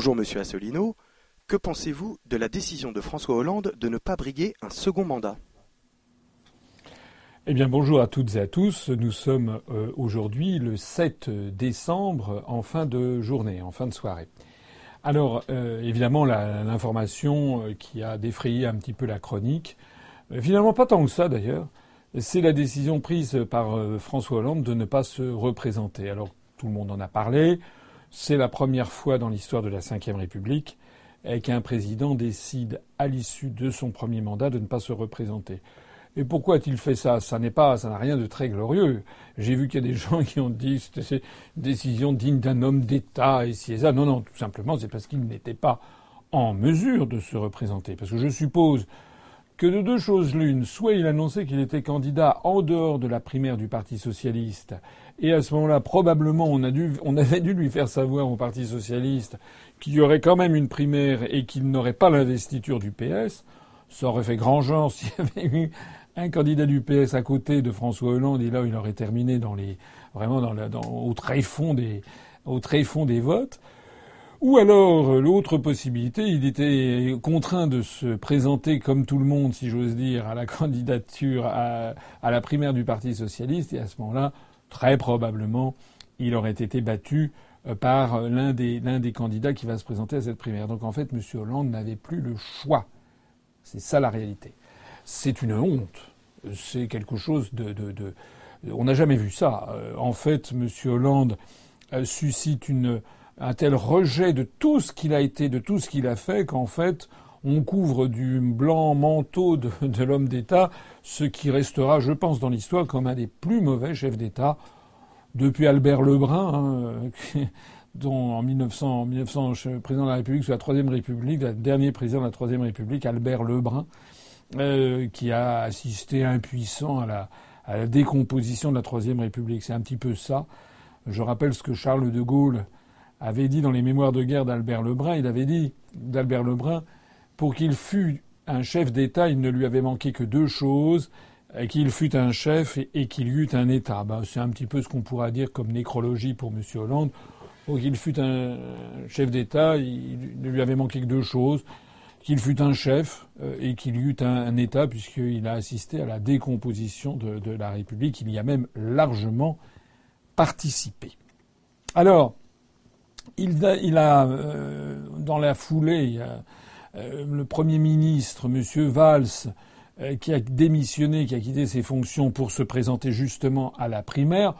Bonjour Monsieur Asselineau. Que pensez-vous de la décision de François Hollande de ne pas briguer un second mandat? Eh bien, bonjour à toutes et à tous. Nous sommes euh, aujourd'hui le 7 décembre en fin de journée, en fin de soirée. Alors, euh, évidemment, l'information euh, qui a défrayé un petit peu la chronique, finalement pas tant que ça d'ailleurs, c'est la décision prise par François Hollande de ne pas se représenter. Alors, tout le monde en a parlé. C'est la première fois dans l'histoire de la Ve République qu'un président décide, à l'issue de son premier mandat, de ne pas se représenter. Et pourquoi a-t-il fait ça? Ça n'est pas, ça n'a rien de très glorieux. J'ai vu qu'il y a des gens qui ont dit que c'était une décision digne d'un homme d'État et si et ça. Non, non, tout simplement, c'est parce qu'il n'était pas en mesure de se représenter. Parce que je suppose que de deux choses l'une, soit il annonçait qu'il était candidat en dehors de la primaire du Parti socialiste, et à ce moment-là, probablement, on, a dû, on avait dû lui faire savoir au Parti socialiste qu'il y aurait quand même une primaire et qu'il n'aurait pas l'investiture du PS. Ça aurait fait grand genre s'il y avait eu un candidat du PS à côté de François Hollande et là il aurait terminé dans les vraiment dans, la, dans au tréfonds des au des votes. Ou alors l'autre possibilité, il était contraint de se présenter comme tout le monde, si j'ose dire, à la candidature à, à la primaire du Parti socialiste et à ce moment-là, très probablement, il aurait été battu euh, par l'un des, l'un des candidats qui va se présenter à cette primaire. Donc en fait, M. Hollande n'avait plus le choix. C'est ça la réalité c'est une honte. C'est quelque chose de, on n'a jamais vu ça. Euh, en fait, M. Hollande euh, suscite un tel rejet de tout ce qu'il a été, de tout ce qu'il a fait, qu'en fait, on couvre du blanc manteau de, l'homme d'État ce qui restera, je pense, dans l'histoire comme un des plus mauvais chefs d'État depuis Albert Lebrun, hein, dont en 1900, 1900, président de la République sous la Troisième République, le dernier président de la Troisième République, Albert Lebrun, euh, qui a assisté impuissant à la, à la décomposition de la Troisième République. C'est un petit peu ça. Je rappelle ce que Charles de Gaulle avait dit dans les mémoires de guerre d'Albert Lebrun. Il avait dit d'Albert Lebrun, pour qu'il fût un chef d'État, il ne lui avait manqué que deux choses, qu'il fût un chef et, qu'il y eût un État. Ben, c'est un petit peu ce qu'on pourra dire comme nécrologie pour M. Hollande. Pour qu'il fût un chef d'État, il ne lui avait manqué que deux choses qu'il fût un chef euh, et qu'il y eût un, État, puisqu'il a assisté à la décomposition de, la République. Il y a même largement participé. Alors, il a, euh, dans la foulée, euh, le Premier ministre, M. Valls, qui a démissionné, qui a quitté ses fonctions pour se présenter justement à la primaire,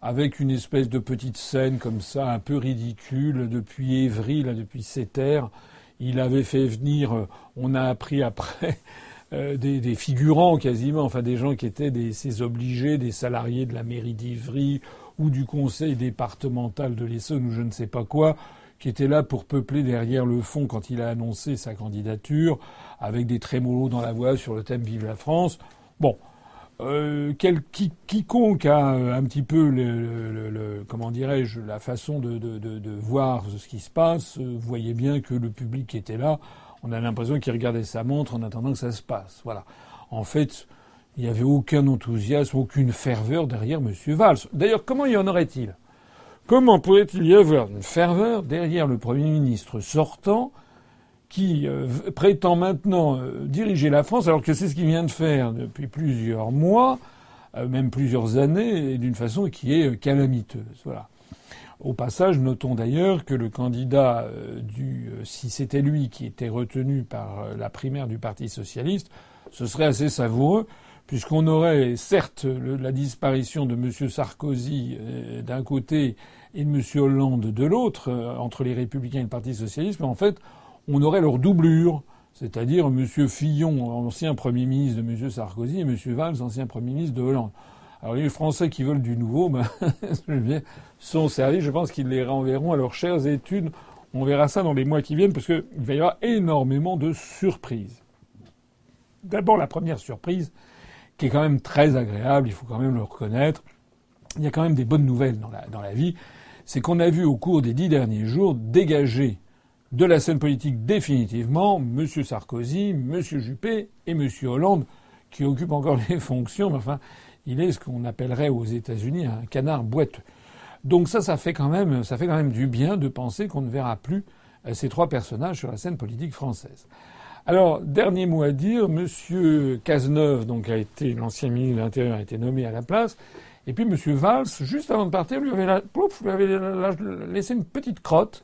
avec une espèce de petite scène comme ça, un peu ridicule, depuis Évry, là, depuis cette ère, il avait fait venir, euh, on a appris après, euh, des, figurants quasiment, enfin des gens qui étaient des, ses obligés, des salariés de la mairie d'Ivry ou du conseil départemental de l'Essonne ou je ne sais pas quoi, qui étaient là pour peupler derrière le fond quand il a annoncé sa candidature, avec des trémolos dans la voix sur le thème Vive la France. Bon, euh, quiconque a euh, un petit peu comment dirais-je la façon de, voir ce qui se passe, euh, voyez bien que le public était là, on a l'impression qu'il regardait sa montre en attendant que ça se passe. Voilà. En fait, il n'y avait aucun enthousiasme, aucune ferveur derrière M. Valls. D'ailleurs, comment y en aurait-il? Comment pourrait-il y avoir une ferveur derrière le Premier ministre sortant qui euh, prétend maintenant euh, diriger la France, alors que c'est ce qu'il vient de faire depuis plusieurs mois, euh, même plusieurs années, et d'une façon qui est calamiteuse. Voilà. Au passage, notons d'ailleurs que le candidat du, si c'était lui qui était retenu par la primaire du Parti socialiste, ce serait assez savoureux, puisqu'on aurait certes la disparition de M. Sarkozy d'un côté et de M. Hollande de l'autre, entre les Républicains et le Parti socialiste, mais en fait, on aurait leur doublure, c'est-à-dire M. Fillon, ancien Premier ministre de M. Sarkozy, et M. Valls, ancien Premier ministre de Hollande. Alors les Français qui veulent du nouveau ben, sont servis. Je pense qu'ils les renverront à leurs chères études. On verra ça dans les mois qui viennent parce qu'il va y avoir énormément de surprises. D'abord la première surprise, qui est quand même très agréable, il faut quand même le reconnaître. Il y a quand même des bonnes nouvelles dans la, dans la vie. C'est qu'on a vu au cours des dix derniers jours dégager de la scène politique définitivement M. Sarkozy, M. Juppé et M. Hollande, qui occupent encore les fonctions, mais enfin, il est ce qu'on appellerait aux États-Unis un canard boiteux. Donc ça, ça fait quand même, ça fait quand même du bien de penser qu'on ne verra plus ces trois personnages sur la scène politique française. Alors, dernier mot à dire, Monsieur Cazeneuve, donc a été l'ancien ministre de l'Intérieur, a été nommé à la place, et puis Monsieur Valls, juste avant de partir, lui avait, lui avait laissé une petite crotte,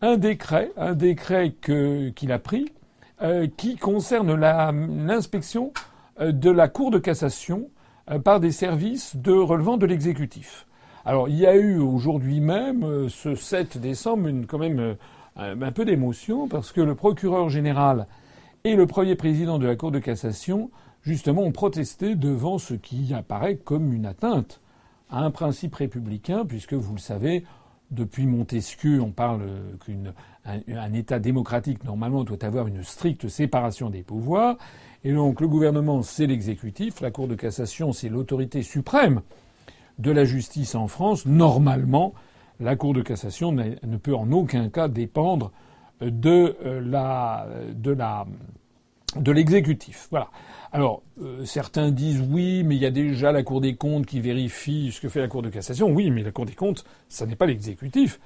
un décret, un décret qu'il a pris, euh, qui concerne l'inspection euh, de la Cour de cassation euh, par des services de relevant de l'exécutif. Alors, il y a eu aujourd'hui même, ce 7 décembre, une, quand même un peu d'émotion, parce que le procureur général et le premier président de la Cour de cassation, justement, ont protesté devant ce qui apparaît comme une atteinte à un principe républicain, puisque vous le savez, depuis Montesquieu, on parle qu'un État démocratique, normalement, doit avoir une stricte séparation des pouvoirs. Et donc, le gouvernement, c'est l'exécutif. La Cour de cassation, c'est l'autorité suprême de la justice en France. Normalement, la Cour de cassation ne peut en aucun cas dépendre de euh, la de la de l'exécutif. Voilà. Alors euh, certains disent oui, mais il y a déjà la Cour des comptes qui vérifie ce que fait la Cour de cassation. Oui, mais la Cour des comptes, ça n'est pas l'exécutif.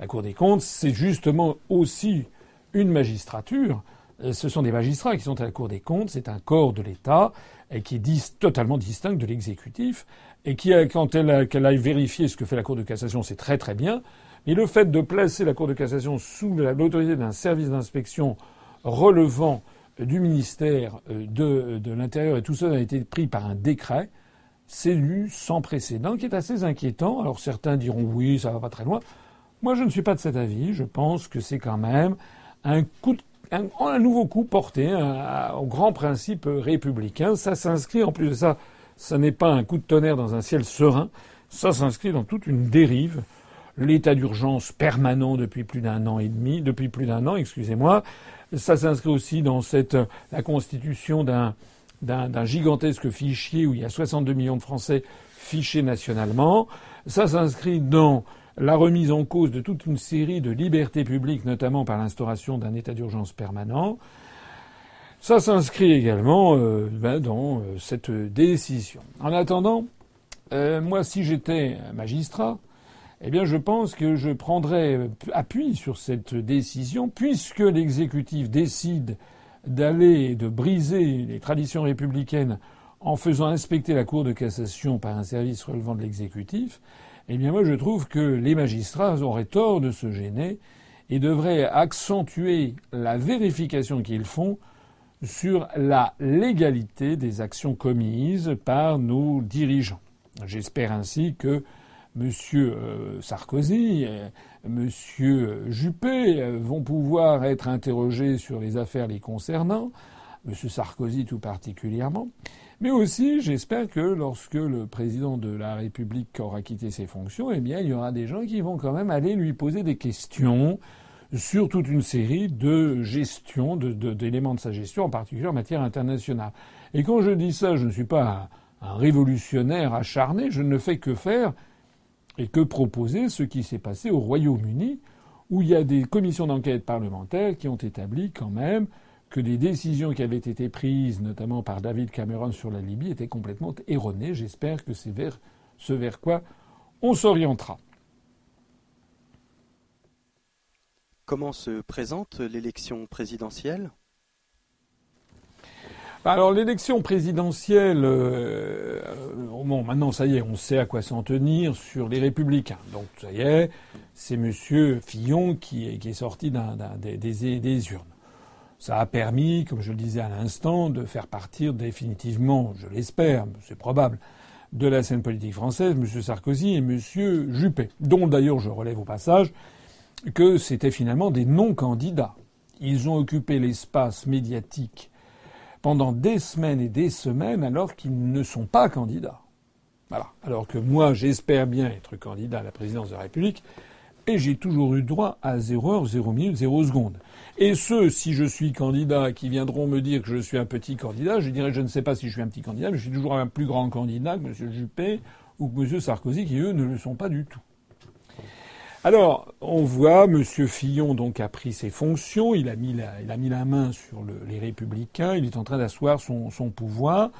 La Cour des comptes, c'est justement aussi une magistrature. Euh, ce sont des magistrats qui sont à la Cour des comptes. C'est un corps de l'État et qui est totalement distinct de l'exécutif et qui, quand elle, qu'elle aille vérifier ce que fait la Cour de cassation, c'est très très bien. Mais le fait de placer la Cour de cassation sous l'autorité d'un service d'inspection relevant du ministère euh, de, l'Intérieur et tout ça a été pris par un décret, c'est lu sans précédent, qui est assez inquiétant. Alors certains diront oui, ça va pas très loin. Moi, je ne suis pas de cet avis. Je pense que c'est quand même un, nouveau coup porté au grand principe républicain. Ça s'inscrit, en plus de ça, ça n'est pas un coup de tonnerre dans un ciel serein. Ça s'inscrit dans toute une dérive l'état d'urgence permanent depuis plus d'un an et demi, depuis plus d'un an, excusez-moi. Ça s'inscrit aussi dans la constitution d'un, d'un, gigantesque fichier où il y a 62 millions de Français fichés nationalement. Ça s'inscrit dans la remise en cause de toute une série de libertés publiques, notamment par l'instauration d'un état d'urgence permanent. Ça s'inscrit également euh, ben, dans euh, cette décision. En attendant, euh, moi, si j'étais magistrat, eh bien, je pense que je prendrai appui sur cette décision, puisque l'exécutif décide d'aller de briser les traditions républicaines en faisant inspecter la Cour de cassation par un service relevant de l'exécutif, eh bien moi je trouve que les magistrats auraient tort de se gêner et devraient accentuer la vérification qu'ils font sur la légalité des actions commises par nos dirigeants. J'espère ainsi que Monsieur euh, Sarkozy, euh, Monsieur Juppé euh, vont pouvoir être interrogés sur les affaires les concernant, Monsieur Sarkozy tout particulièrement. Mais aussi, j'espère que lorsque le président de la République aura quitté ses fonctions, eh bien, il y aura des gens qui vont quand même aller lui poser des questions sur toute une série de gestions, d'éléments de, sa gestion, en particulier en matière internationale. Et quand je dis ça, je ne suis pas un révolutionnaire acharné, je ne fais que faire et que proposer ce qui s'est passé au Royaume-Uni, où il y a des commissions d'enquête parlementaires qui ont établi quand même que des décisions qui avaient été prises, notamment par David Cameron sur la Libye, étaient complètement erronées. J'espère que c'est vers ce vers quoi on s'orientera. Comment se présente l'élection présidentielle? Bah, alors l'élection présidentielle, euh, bon maintenant ça y est, on sait à quoi s'en tenir sur les républicains. Donc ça y est, c'est Monsieur Fillon qui est, sorti des, urnes. Ça a permis, comme je le disais à l'instant, de faire partir définitivement, je l'espère, c'est probable, de la scène politique française, M. Sarkozy et M. Juppé, dont d'ailleurs je relève au passage que c'était finalement des non-candidats. Ils ont occupé l'espace médiatique pendant des semaines et des semaines alors qu'ils ne sont pas candidats. Alors que moi, j'espère bien être candidat à la présidence de la République, et j'ai toujours eu droit à 0 heure, 0 minute, 0 seconde. Et ceux, si je suis candidat, qui viendront me dire que je suis un petit candidat, je dirais je ne sais pas si je suis un petit candidat, mais je suis toujours un plus grand candidat que M. Juppé ou que M. Sarkozy, qui eux ne le sont pas du tout. Alors, on voit M. Fillon donc a pris ses fonctions, il a mis la main sur les Républicains, il est en train d'asseoir son, pouvoir.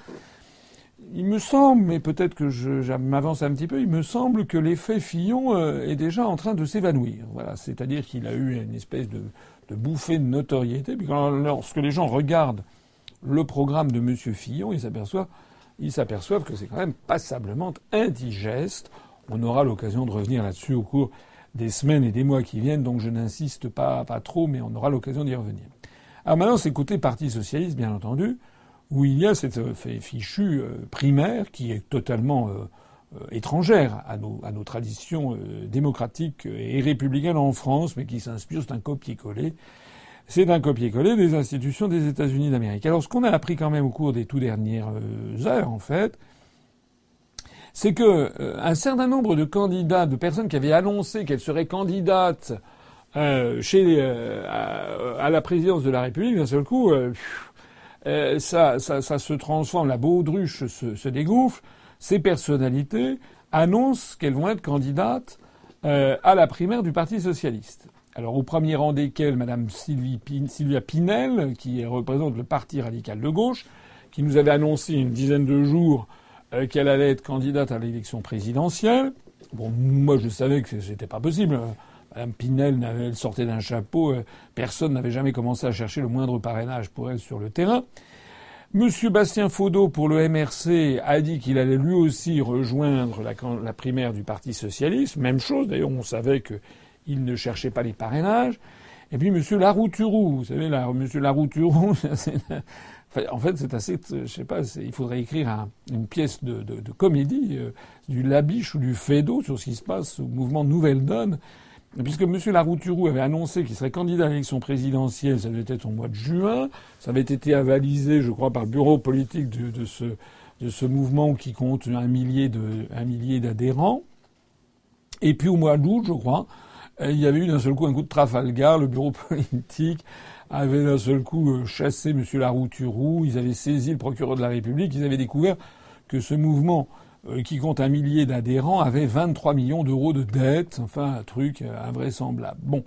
Il me semble, mais peut-être que je, m'avance un petit peu, il me semble que l'effet Fillon euh, est déjà en train de s'évanouir. Voilà, c'est-à-dire qu'il a eu une espèce de, bouffée de notoriété. Lorsque les gens regardent le programme de M. Fillon, ils s'aperçoivent, ils s'aperçoivent que c'est quand même passablement indigeste. On aura l'occasion de revenir là-dessus au cours des semaines et des mois qui viennent, donc je n'insiste pas, pas trop, mais on aura l'occasion d'y revenir. Alors maintenant, c'est côté Parti socialiste, bien entendu où il y a cette euh, fichue euh, primaire qui est totalement euh, étrangère à nos, traditions démocratiques et républicaines en France, mais qui s'inspire, c'est un copier-coller. C'est un copier-coller des institutions des États-Unis d'Amérique. Alors, ce qu'on a appris quand même au cours des tout dernières heures, en fait, c'est que un certain nombre de candidats, de personnes qui avaient annoncé qu'elles seraient candidates chez à, la présidence de la République, d'un seul coup, euh, ça, ça, se transforme, la baudruche se, se dégouffe, ces personnalités annoncent qu'elles vont être candidates euh, à la primaire du Parti socialiste. Alors au premier rang desquels Madame Sylvie Sylvia Pinel, qui représente le Parti radical de gauche, qui nous avait annoncé une dizaine de jours euh, qu'elle allait être candidate à l'élection présidentielle. Bon, moi je savais que c'était pas possible. Mme Pinel elle sortait d'un chapeau. Euh, personne n'avait jamais commencé à chercher le moindre parrainage pour elle sur le terrain. Monsieur Bastien Faudot pour le MRC a dit qu'il allait lui aussi rejoindre la, primaire du Parti socialiste. Même chose, d'ailleurs, on savait qu'il ne cherchait pas les parrainages. Et puis Monsieur Larouturou, vous savez, là, Monsieur Larouturou, en fait, c'est assez, je sais pas, il faudrait écrire une pièce de, comédie, euh, du Labiche ou du Fédot sur ce qui se passe au mouvement Nouvelle Donne puisque M. Larouturou avait annoncé qu'il serait candidat à l'élection présidentielle, ça devait être au mois de juin, ça avait été avalisé, je crois, par le bureau politique de, ce, mouvement qui compte un millier, d'adhérents. Et puis au mois d'août, je crois, euh, il y avait eu d'un seul coup un coup de Trafalgar, le bureau politique avait d'un seul coup euh, chassé M. Larouturou, ils avaient saisi le procureur de la République, ils avaient découvert que ce mouvement qui compte un millier d'adhérents, avait 23 millions d'euros de dettes, enfin un truc euh, invraisemblable. Bon.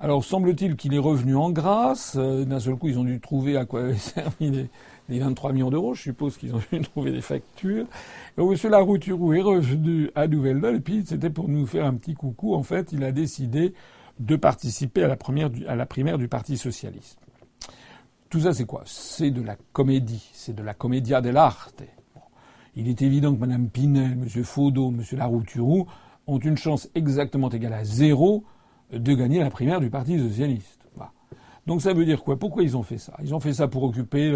Alors semble-t-il qu'il est revenu en grâce. Euh, d'un seul coup, ils ont dû trouver à quoi avaient servi les, 23 millions d'euros. Je suppose qu'ils ont dû trouver des factures. Donc M. Larouturou est revenu à Nouvelle-Donne et puis c'était pour nous faire un petit coucou. En fait, il a décidé de participer à la, première à la primaire du Parti socialiste. Tout ça, c'est quoi? C'est de la comédie. C'est de la commedia dell'arte il est évident que Mme Pinel, M. Faudot, M. Larouturou ont une chance exactement égale à zéro de gagner la primaire du Parti socialiste. Donc ça veut dire quoi? Pourquoi ils ont fait ça? Ils ont fait ça pour occuper,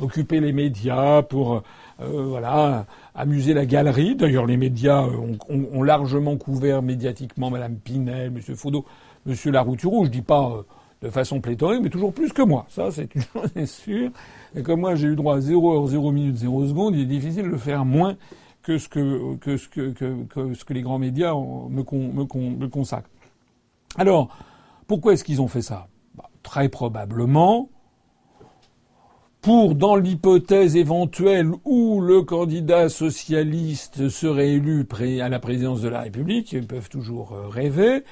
occuper les médias, pour euh, voilà amuser la galerie. D'ailleurs, les médias ont, largement couvert médiatiquement Mme Pinel, M. Faudot, M. Larouturou. Je dis pas euh, de façon pléthorique, mais toujours plus que moi. Ça, c'est une chose sûre. Et comme moi, j'ai eu droit à 0 heure, 0 minute, 0 seconde, il est difficile de faire moins que ce que, les grands médias me consacrent. Alors, pourquoi est-ce qu'ils ont fait ça? Bah, Très probablement pour, dans l'hypothèse éventuelle où le candidat socialiste serait élu à la présidence de la République, ils peuvent toujours euh, rêver,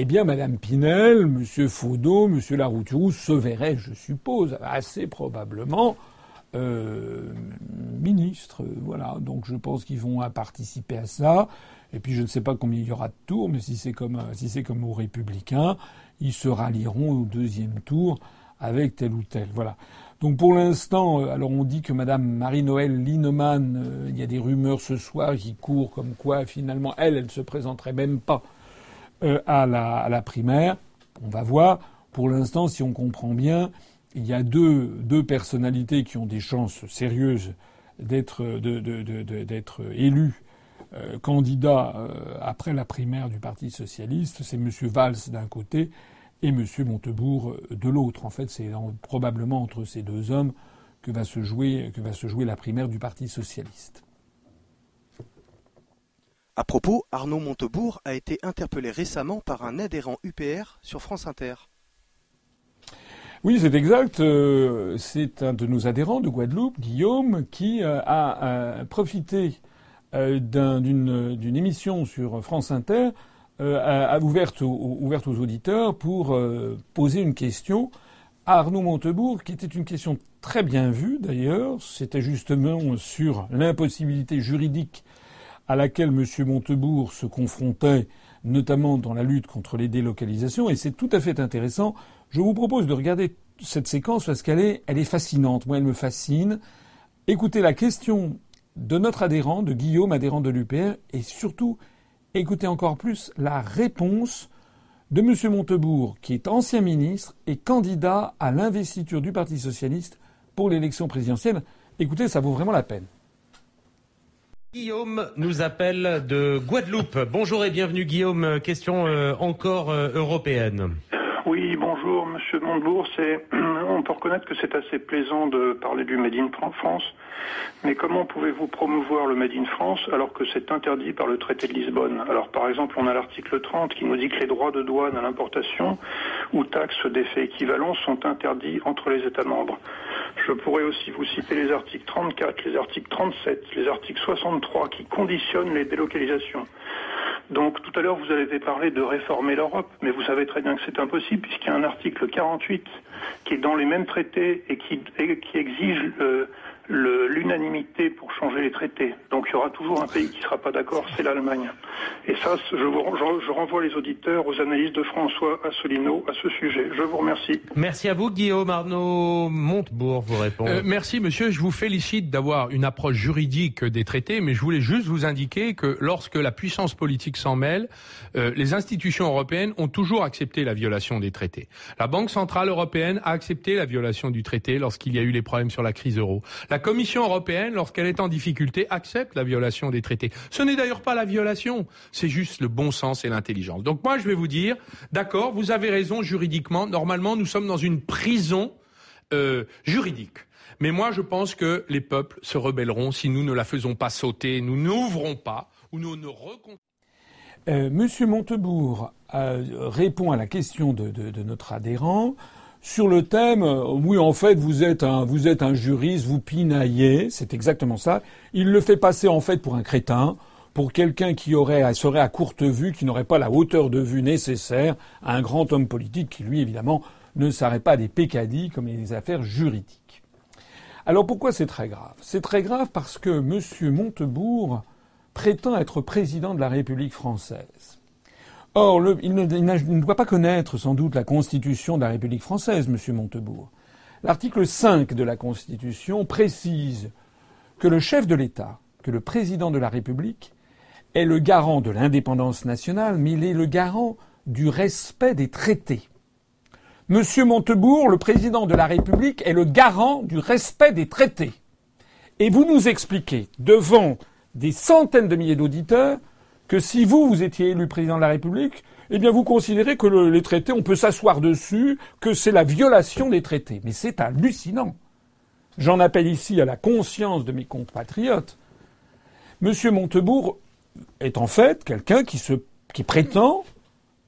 eh bien, Madame Pinel, Monsieur Faudot, Monsieur Larouturou se verraient, je suppose, assez probablement euh, ministres. Voilà. Donc, je pense qu'ils vont participer à ça. Et puis, je ne sais pas combien il y aura de tours, mais si c'est comme si c'est aux Républicains, ils se rallieront au deuxième tour avec tel ou tel. Voilà. Donc pour l'instant, euh, alors on dit que Madame Marie-Noël Lineman, euh, il y a des rumeurs ce soir qui courent comme quoi finalement elle, elle se présenterait même pas euh, à, la, primaire. On va voir. Pour l'instant, si on comprend bien, il y a deux, deux personnalités qui ont des chances sérieuses d'être d'être élus euh, candidats euh, après la primaire du Parti socialiste. C'est M. Valls d'un côté et M. Montebourg de l'autre. En fait, c'est probablement entre ces deux hommes que va se jouer que va se jouer la primaire du Parti socialiste. À propos, Arnaud Montebourg a été interpellé récemment par un adhérent UPR sur France Inter. Oui, c'est exact. Euh, c'est un de nos adhérents de Guadeloupe, Guillaume, qui euh, a profité euh, d'une émission sur France Inter ouverte, aux, auditeurs pour poser une question à Arnaud Montebourg, qui était une question très bien vue d'ailleurs. C'était justement sur l'impossibilité juridique à laquelle M. Montebourg se confrontait, notamment dans la lutte contre les délocalisations. Et c'est tout à fait intéressant. Je vous propose de regarder cette séquence parce qu'elle est, elle est fascinante. Moi, elle me fascine. Écoutez la question de notre adhérent, de Guillaume, adhérent de l'UPR, et surtout, écoutez encore plus la réponse de M. Montebourg, qui est ancien ministre et candidat à l'investiture du Parti socialiste pour l'élection présidentielle. Écoutez, ça vaut vraiment la peine. Guillaume nous appelle de Guadeloupe. Bonjour et bienvenue Guillaume. Question euh, encore euh, européenne. Oui, bonjour Monsieur Montebourg. C'est, on peut reconnaître que c'est assez plaisant de parler du Made in France, mais comment pouvez-vous promouvoir le Made in France alors que c'est interdit par le traité de Lisbonne? Alors par exemple, on a l'article 30 qui nous dit que les droits de douane à l'importation ou taxes d'effet équivalent sont interdits entre les États membres. Je pourrais aussi vous citer les articles 34, les articles 37, les articles 63 qui conditionnent les délocalisations. Donc tout à l'heure, vous avez parlé de réformer l'Europe, mais vous savez très bien que c'est impossible puisqu'il y a un article 48 qui est dans les mêmes traités et qui, exige l'unanimité pour changer les traités. Donc il y aura toujours un pays qui ne sera pas d'accord, c'est l'Allemagne. Et ça, je, vous, je, renvoie les auditeurs aux analyses de François Asselineau à ce sujet. Je vous remercie. Merci à vous, Guillaume Arnaud Montebourg vous répond. Euh, merci, monsieur. Je vous félicite d'avoir une approche juridique des traités, mais je voulais juste vous indiquer que lorsque la puissance politique s'en mêle, euh, les institutions européennes ont toujours accepté la violation des traités. La Banque centrale européenne a accepté la violation du traité lorsqu'il y a eu les problèmes sur la crise euro. La Commission européenne, lorsqu'elle est en difficulté, accepte la violation des traités. Ce n'est d'ailleurs pas la violation, c'est juste le bon sens et l'intelligence. Donc moi, je vais vous dire, d'accord, vous avez raison juridiquement. Normalement, nous sommes dans une prison euh, juridique. Mais moi, je pense que les peuples se rebelleront si nous ne la faisons pas sauter, nous n'ouvrons pas ou nous ne euh, Monsieur Montebourg euh, répond à la question de notre adhérent sur le thème euh, oui en fait vous êtes un vous êtes un juriste vous pinaillez c'est exactement ça. Il le fait passer en fait pour un crétin pour quelqu'un qui aurait serait à courte vue qui n'aurait pas la hauteur de vue nécessaire à un grand homme politique qui lui évidemment ne s'arrête pas des pécadilles comme les affaires juridiques. Alors pourquoi c'est très grave? C'est très grave parce que M. Montebourg prétend être président de la République française Or, il, ne, doit pas connaître sans doute la Constitution de la République française, M. Montebourg. L'article 5 de la Constitution précise que le chef de l'État, que le président de la République, est le garant de l'indépendance nationale, mais il est le garant du respect des traités. Monsieur Montebourg, le président de la République, est le garant du respect des traités. Et vous nous expliquez, devant des centaines de milliers d'auditeurs, que si vous, vous étiez élu président de la République, eh bien vous considérez que les traités, on peut s'asseoir dessus, que c'est la violation des traités. Mais c'est hallucinant. J'en appelle ici à la conscience de mes compatriotes. Monsieur Montebourg est en fait quelqu'un qui prétend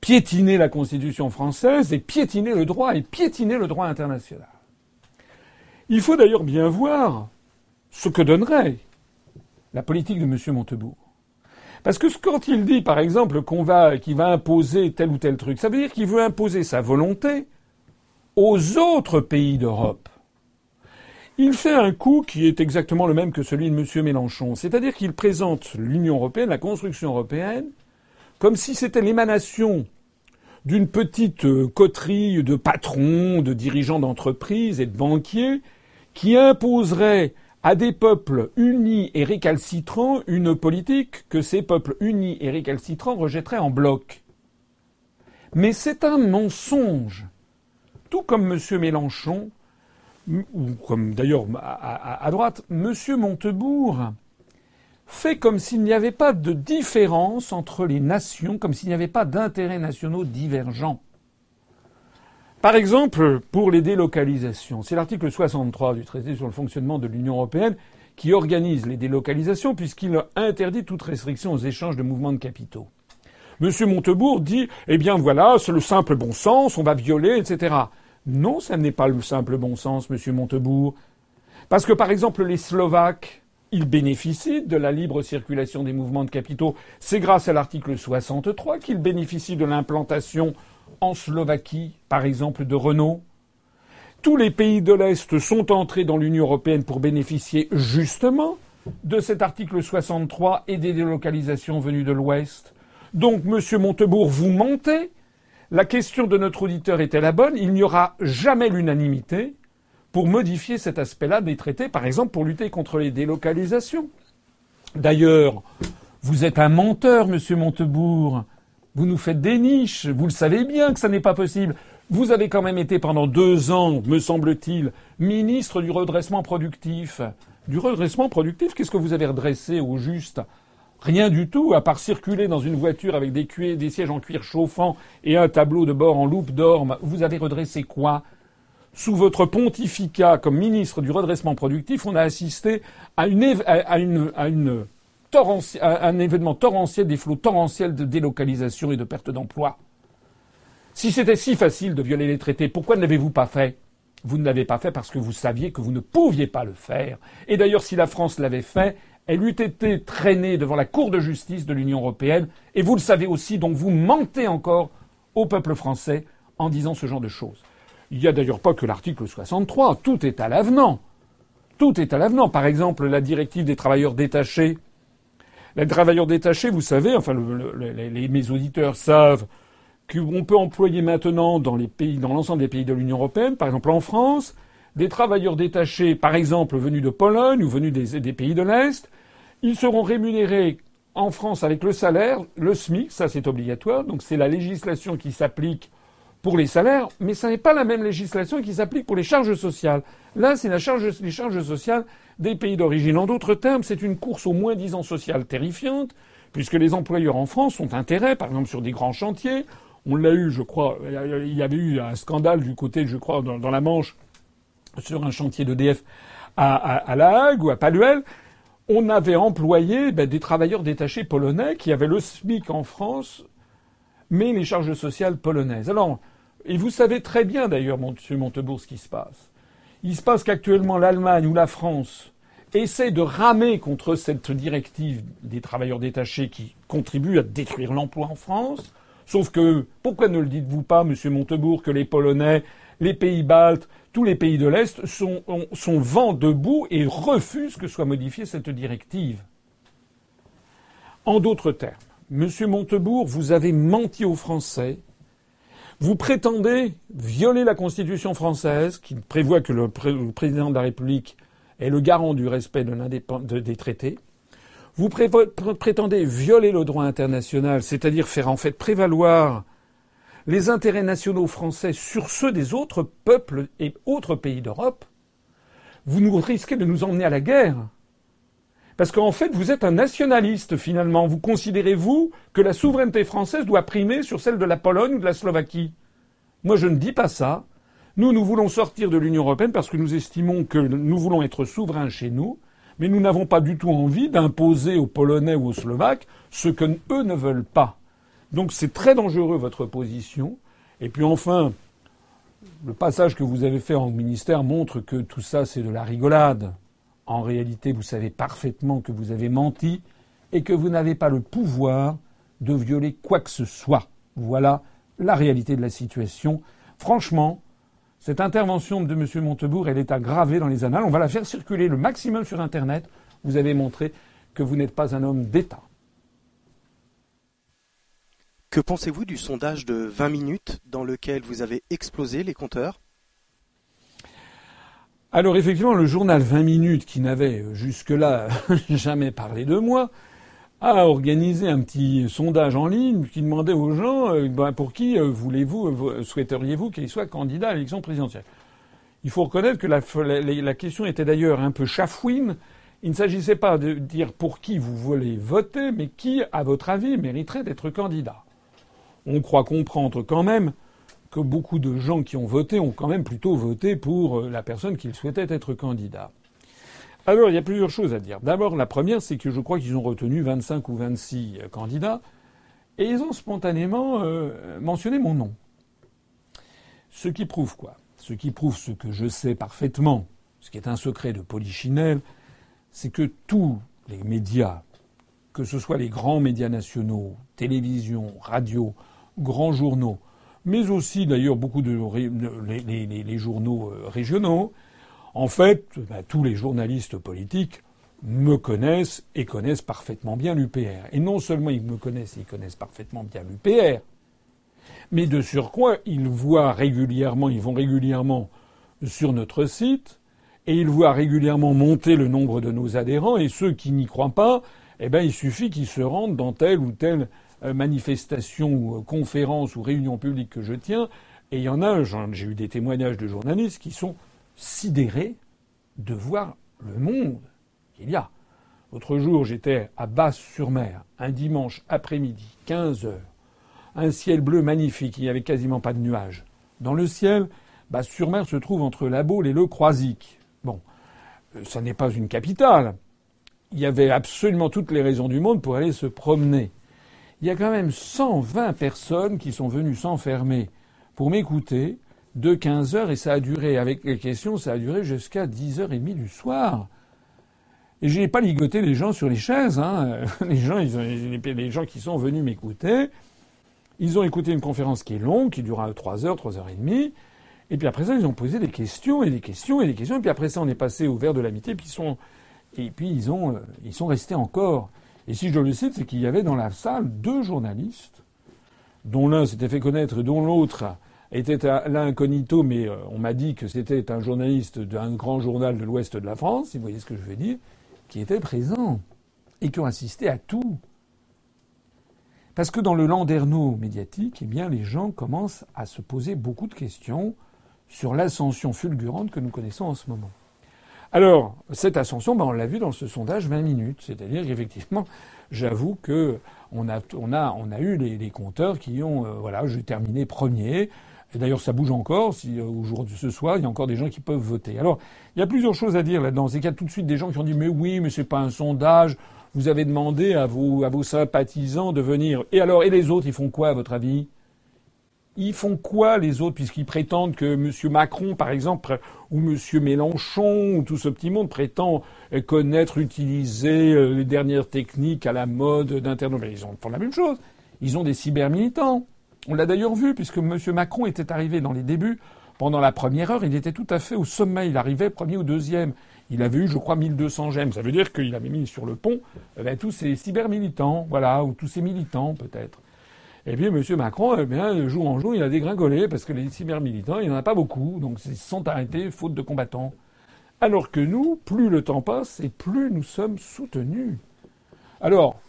piétiner la Constitution française et piétiner le droit et piétiner le droit international. Il faut d'ailleurs bien voir ce que donnerait la politique de M. Montebourg. Parce que quand il dit, par exemple, qu'on va, qu'il va imposer tel ou tel truc, ça veut dire qu'il veut imposer sa volonté aux autres pays d'Europe. Il fait un coup qui est exactement le même que celui de M. Mélenchon. C'est-à-dire qu'il présente l'Union européenne, la construction européenne, comme si c'était l'émanation d'une petite euh, coterie de patrons, de dirigeants d'entreprises et de banquiers qui imposerait à des peuples unis et récalcitrants une politique que ces peuples unis et récalcitrants rejetteraient en bloc. Mais c'est un mensonge. Tout comme M. Mélenchon, ou comme d'ailleurs à, droite, M. Montebourg fait comme s'il n'y avait pas de différence entre les nations, comme s'il n'y avait pas d'intérêts nationaux divergents. Par exemple, pour les délocalisations, c'est l'article 63 du traité sur le fonctionnement de l'Union européenne qui organise les délocalisations puisqu'il interdit toute restriction aux échanges de mouvements de capitaux. Monsieur Montebourg dit, eh bien voilà, c'est le simple bon sens, on va violer, etc. Non, ça n'est pas le simple bon sens, monsieur Montebourg. Parce que par exemple, les Slovaques, ils bénéficient de la libre circulation des mouvements de capitaux. C'est grâce à l'article 63 qu'ils bénéficient de l'implantation en Slovaquie, par exemple, de Renault. Tous les pays de l'Est sont entrés dans l'Union européenne pour bénéficier justement de cet article 63 et des délocalisations venues de l'Ouest. Donc, Monsieur Montebourg, vous mentez. La question de notre auditeur était la bonne. Il n'y aura jamais l'unanimité pour modifier cet aspect-là des traités, par exemple pour lutter contre les délocalisations. D'ailleurs, vous êtes un menteur, monsieur Montebourg. Vous nous faites des niches. Vous le savez bien que ça n'est pas possible. Vous avez quand même été pendant deux ans, me semble-t-il, ministre du redressement productif. Du redressement productif, qu'est-ce que vous avez redressé au juste? Rien du tout, à part circuler dans une voiture avec des, des sièges en cuir chauffant et un tableau de bord en loupe d'orme. Vous avez redressé quoi? Sous votre pontificat comme ministre du redressement productif, on a assisté à, un événement torrentiel, des flots torrentiels de délocalisation et de perte d'emploi. Si c'était si facile de violer les traités, pourquoi ne l'avez-vous pas fait? Vous ne l'avez pas fait parce que vous saviez que vous ne pouviez pas le faire. Et d'ailleurs, si la France l'avait fait, elle eût été traînée devant la Cour de justice de l'Union européenne. Et vous le savez aussi, donc vous mentez encore au peuple français en disant ce genre de choses. Il n'y a d'ailleurs pas que l'article 63, tout est à l'avenant. Tout est à l'avenant. Par exemple, la directive des travailleurs détachés. Les travailleurs détachés, vous savez, enfin, les, mes auditeurs savent qu'on peut employer maintenant dans l'ensemble des pays de l'Union européenne, par exemple en France, des travailleurs détachés, par exemple venus de Pologne ou venus des pays de l'Est. Ils seront rémunérés en France avec le salaire, le SMIC, ça c'est obligatoire, donc c'est la législation qui s'applique pour les salaires, mais ce n'est pas la même législation qui s'applique pour les charges sociales. Là, c'est charge, les charges sociales des pays d'origine. En d'autres termes, c'est une course au moins disant social terrifiante, puisque les employeurs en France ont intérêt, par exemple sur des grands chantiers. On l'a eu, je crois, il y avait eu un scandale du côté, je crois, dans, la Manche, sur un chantier d'EDF à, à, La Hague ou à Paluel. On avait employé ben, des travailleurs détachés polonais qui avaient le SMIC en France, mais les charges sociales polonaises. Alors, et vous savez très bien d'ailleurs, Monsieur Montebourg, ce qui se passe. Il se passe qu'actuellement l'Allemagne ou la France essaie de ramer contre cette directive des travailleurs détachés qui contribue à détruire l'emploi en France. Sauf que, pourquoi ne le dites-vous pas, Monsieur Montebourg, que les Polonais, les pays baltes, tous les pays de l'Est sont, sont vent debout et refusent que soit modifiée cette directive? En d'autres termes, Monsieur Montebourg, vous avez menti aux Français vous prétendez violer la Constitution française, qui prévoit que le, président de la République est le garant du respect de des traités. Vous prétendez violer le droit international, c'est-à-dire faire en fait prévaloir les intérêts nationaux français sur ceux des autres peuples et autres pays d'Europe. Vous nous risquez de nous emmener à la guerre. Parce qu'en fait, vous êtes un nationaliste finalement. Vous considérez, vous, que la souveraineté française doit primer sur celle de la Pologne ou de la Slovaquie. Moi, je ne dis pas ça. Nous, nous voulons sortir de l'Union européenne parce que nous estimons que nous voulons être souverains chez nous, mais nous n'avons pas du tout envie d'imposer aux Polonais ou aux Slovaques ce que eux ne veulent pas. Donc c'est très dangereux votre position. Et puis enfin, le passage que vous avez fait en ministère montre que tout ça c'est de la rigolade. En réalité, vous savez parfaitement que vous avez menti et que vous n'avez pas le pouvoir de violer quoi que ce soit. Voilà la réalité de la situation. Franchement, cette intervention de M. Montebourg, elle est aggravée dans les annales. On va la faire circuler le maximum sur Internet. Vous avez montré que vous n'êtes pas un homme d'État. Que pensez-vous du sondage de 20 minutes dans lequel vous avez explosé les compteurs? Alors effectivement, le journal 20 minutes, qui n'avait euh, jusque-là jamais parlé de moi, a organisé un petit sondage en ligne qui demandait aux gens euh, ben, pour qui euh, voulez-vous, souhaiteriez-vous qu'il soit candidat à l'élection présidentielle. Il faut reconnaître que la, la question était d'ailleurs un peu chafouine. Il ne s'agissait pas de dire pour qui vous voulez voter, mais qui, à votre avis, mériterait d'être candidat. On croit comprendre quand même que beaucoup de gens qui ont voté ont quand même plutôt voté pour euh, la personne qu'ils souhaitaient être candidat. Alors, il y a plusieurs choses à dire. D'abord, la première, c'est que je crois qu'ils ont retenu 25 ou 26 euh, candidats, et ils ont spontanément euh, mentionné mon nom. Ce qui prouve quoi? Ce qui prouve ce que je sais parfaitement, ce qui est un secret de Polichinelle, c'est que tous les médias, que ce soit les grands médias nationaux, télévision, radio, grands journaux, mais aussi d'ailleurs beaucoup de les, journaux euh, régionaux. En fait, bah, tous les journalistes politiques me connaissent et connaissent parfaitement bien l'UPR. Et non seulement ils me connaissent, ils connaissent parfaitement bien l'UPR, mais de surcroît, ils voient régulièrement, ils vont régulièrement sur notre site, et ils voient régulièrement monter le nombre de nos adhérents, et ceux qui n'y croient pas, eh ben, il suffit qu'ils se rendent dans telle ou euh, manifestation ou euh, conférence ou réunion publique que je tiens, et il y en a, j'ai eu des témoignages de journalistes qui sont sidérés de voir le monde qu'il y a. L'autre jour, j'étais à Basse-sur-Mer, un dimanche après-midi, 15 heures. Un ciel bleu magnifique, il n'y avait quasiment pas de nuages. Dans le ciel, Basse-sur-Mer se trouve entre La Baule et le Croisic. Bon, euh, ça n'est pas une capitale, il y avait absolument toutes les raisons du monde pour aller se promener. Il y a quand même 120 personnes qui sont venues s'enfermer pour m'écouter de 15 heures et ça a duré, avec les questions, ça a duré jusqu'à 10h30 du soir. Et j'ai pas ligoté les gens sur les chaises, hein. Les gens, qui sont venus m'écouter, ils ont écouté une conférence qui est longue, qui durera 3 heures, 3 heures et demie. Et puis après ça, ils ont posé des questions et des questions et des questions. Et puis après ça, on est passé au verre de l'amitié. Et puis euh, ils sont restés encore. Et si je le cite, c'est qu'il y avait dans la salle deux journalistes, dont l'un s'était fait connaître et dont l'autre était l'incognito, mais euh, on m'a dit que c'était un journaliste d'un grand journal de l'ouest de la France, si vous voyez ce que je veux dire, qui était présent et qui ont assisté à tout. Parce que dans le landerneau médiatique, eh bien, les gens commencent à se poser beaucoup de questions sur l'ascension fulgurante que nous connaissons en ce moment. Alors, cette ascension, ben, on l'a vu dans ce sondage 20 minutes. C'est-à-dire qu'effectivement, j'avoue que on a, on a, on a eu les, compteurs qui ont, euh, voilà, j'ai terminé premier. Et d'ailleurs, ça bouge encore. Si aujourd'hui, ce soir, il y a encore des gens qui peuvent voter. Alors, il y a plusieurs choses à dire là-dedans. C'est qu'il y a tout de suite des gens qui ont dit, mais oui, mais c'est pas un sondage. Vous avez demandé à vos, à vos sympathisants de venir. Et alors, et les autres, ils font quoi, à votre avis? Ils font quoi les autres puisqu'ils prétendent que M. Macron, par exemple, ou M. Mélenchon, ou tout ce petit monde prétend connaître, utiliser euh, les dernières techniques à la mode d'Internet? Ils font la même chose. Ils ont des cybermilitants. On l'a d'ailleurs vu puisque M. Macron était arrivé dans les débuts. Pendant la première heure, il était tout à fait au sommet. Il arrivait premier ou deuxième. Il avait eu, je crois, 1200 gemmes. Ça veut dire qu'il avait mis sur le pont eh ben, tous ces cybermilitants, voilà, ou tous ces militants peut-être. Et puis M. Macron, eh bien, jour en jour, il a dégringolé parce que les cybermilitants, il n'y en a pas beaucoup, donc ils sont arrêtés faute de combattants. Alors que nous, plus le temps passe et plus nous sommes soutenus. Alors,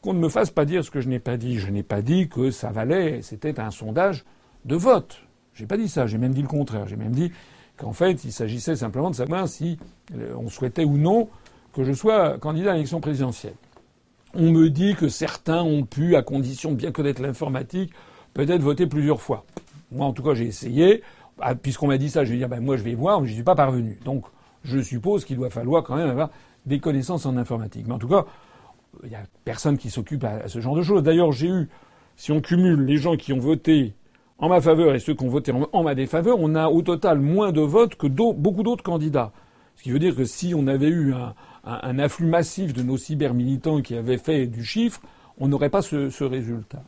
qu'on ne me fasse pas dire ce que je n'ai pas dit. Je n'ai pas dit que ça valait, c'était un sondage de vote. J'ai pas dit ça, j'ai même dit le contraire. J'ai même dit qu'en fait, il s'agissait simplement de savoir si euh, on souhaitait ou non que je sois candidat à l'élection présidentielle. On me dit que certains ont pu, à condition de bien connaître l'informatique, peut-être voter plusieurs fois. Moi, en tout cas, j'ai essayé. Ah, puisqu'on m'a dit ça, je vais dire, ben, moi, je vais voir, mais je n'y suis pas parvenu. Donc, je suppose qu'il doit falloir quand même avoir des connaissances en informatique. Mais en tout cas, il n'y a personne qui s'occupe à, ce genre de choses. D'ailleurs, j'ai eu, si on cumule les gens qui ont voté en ma faveur et ceux qui ont voté en, ma défaveur, on a au total moins de votes que beaucoup d'autres candidats. Ce qui veut dire que si on avait eu un, un, afflux massif de nos cybermilitants qui avaient fait du chiffre, on n'aurait pas ce, résultat.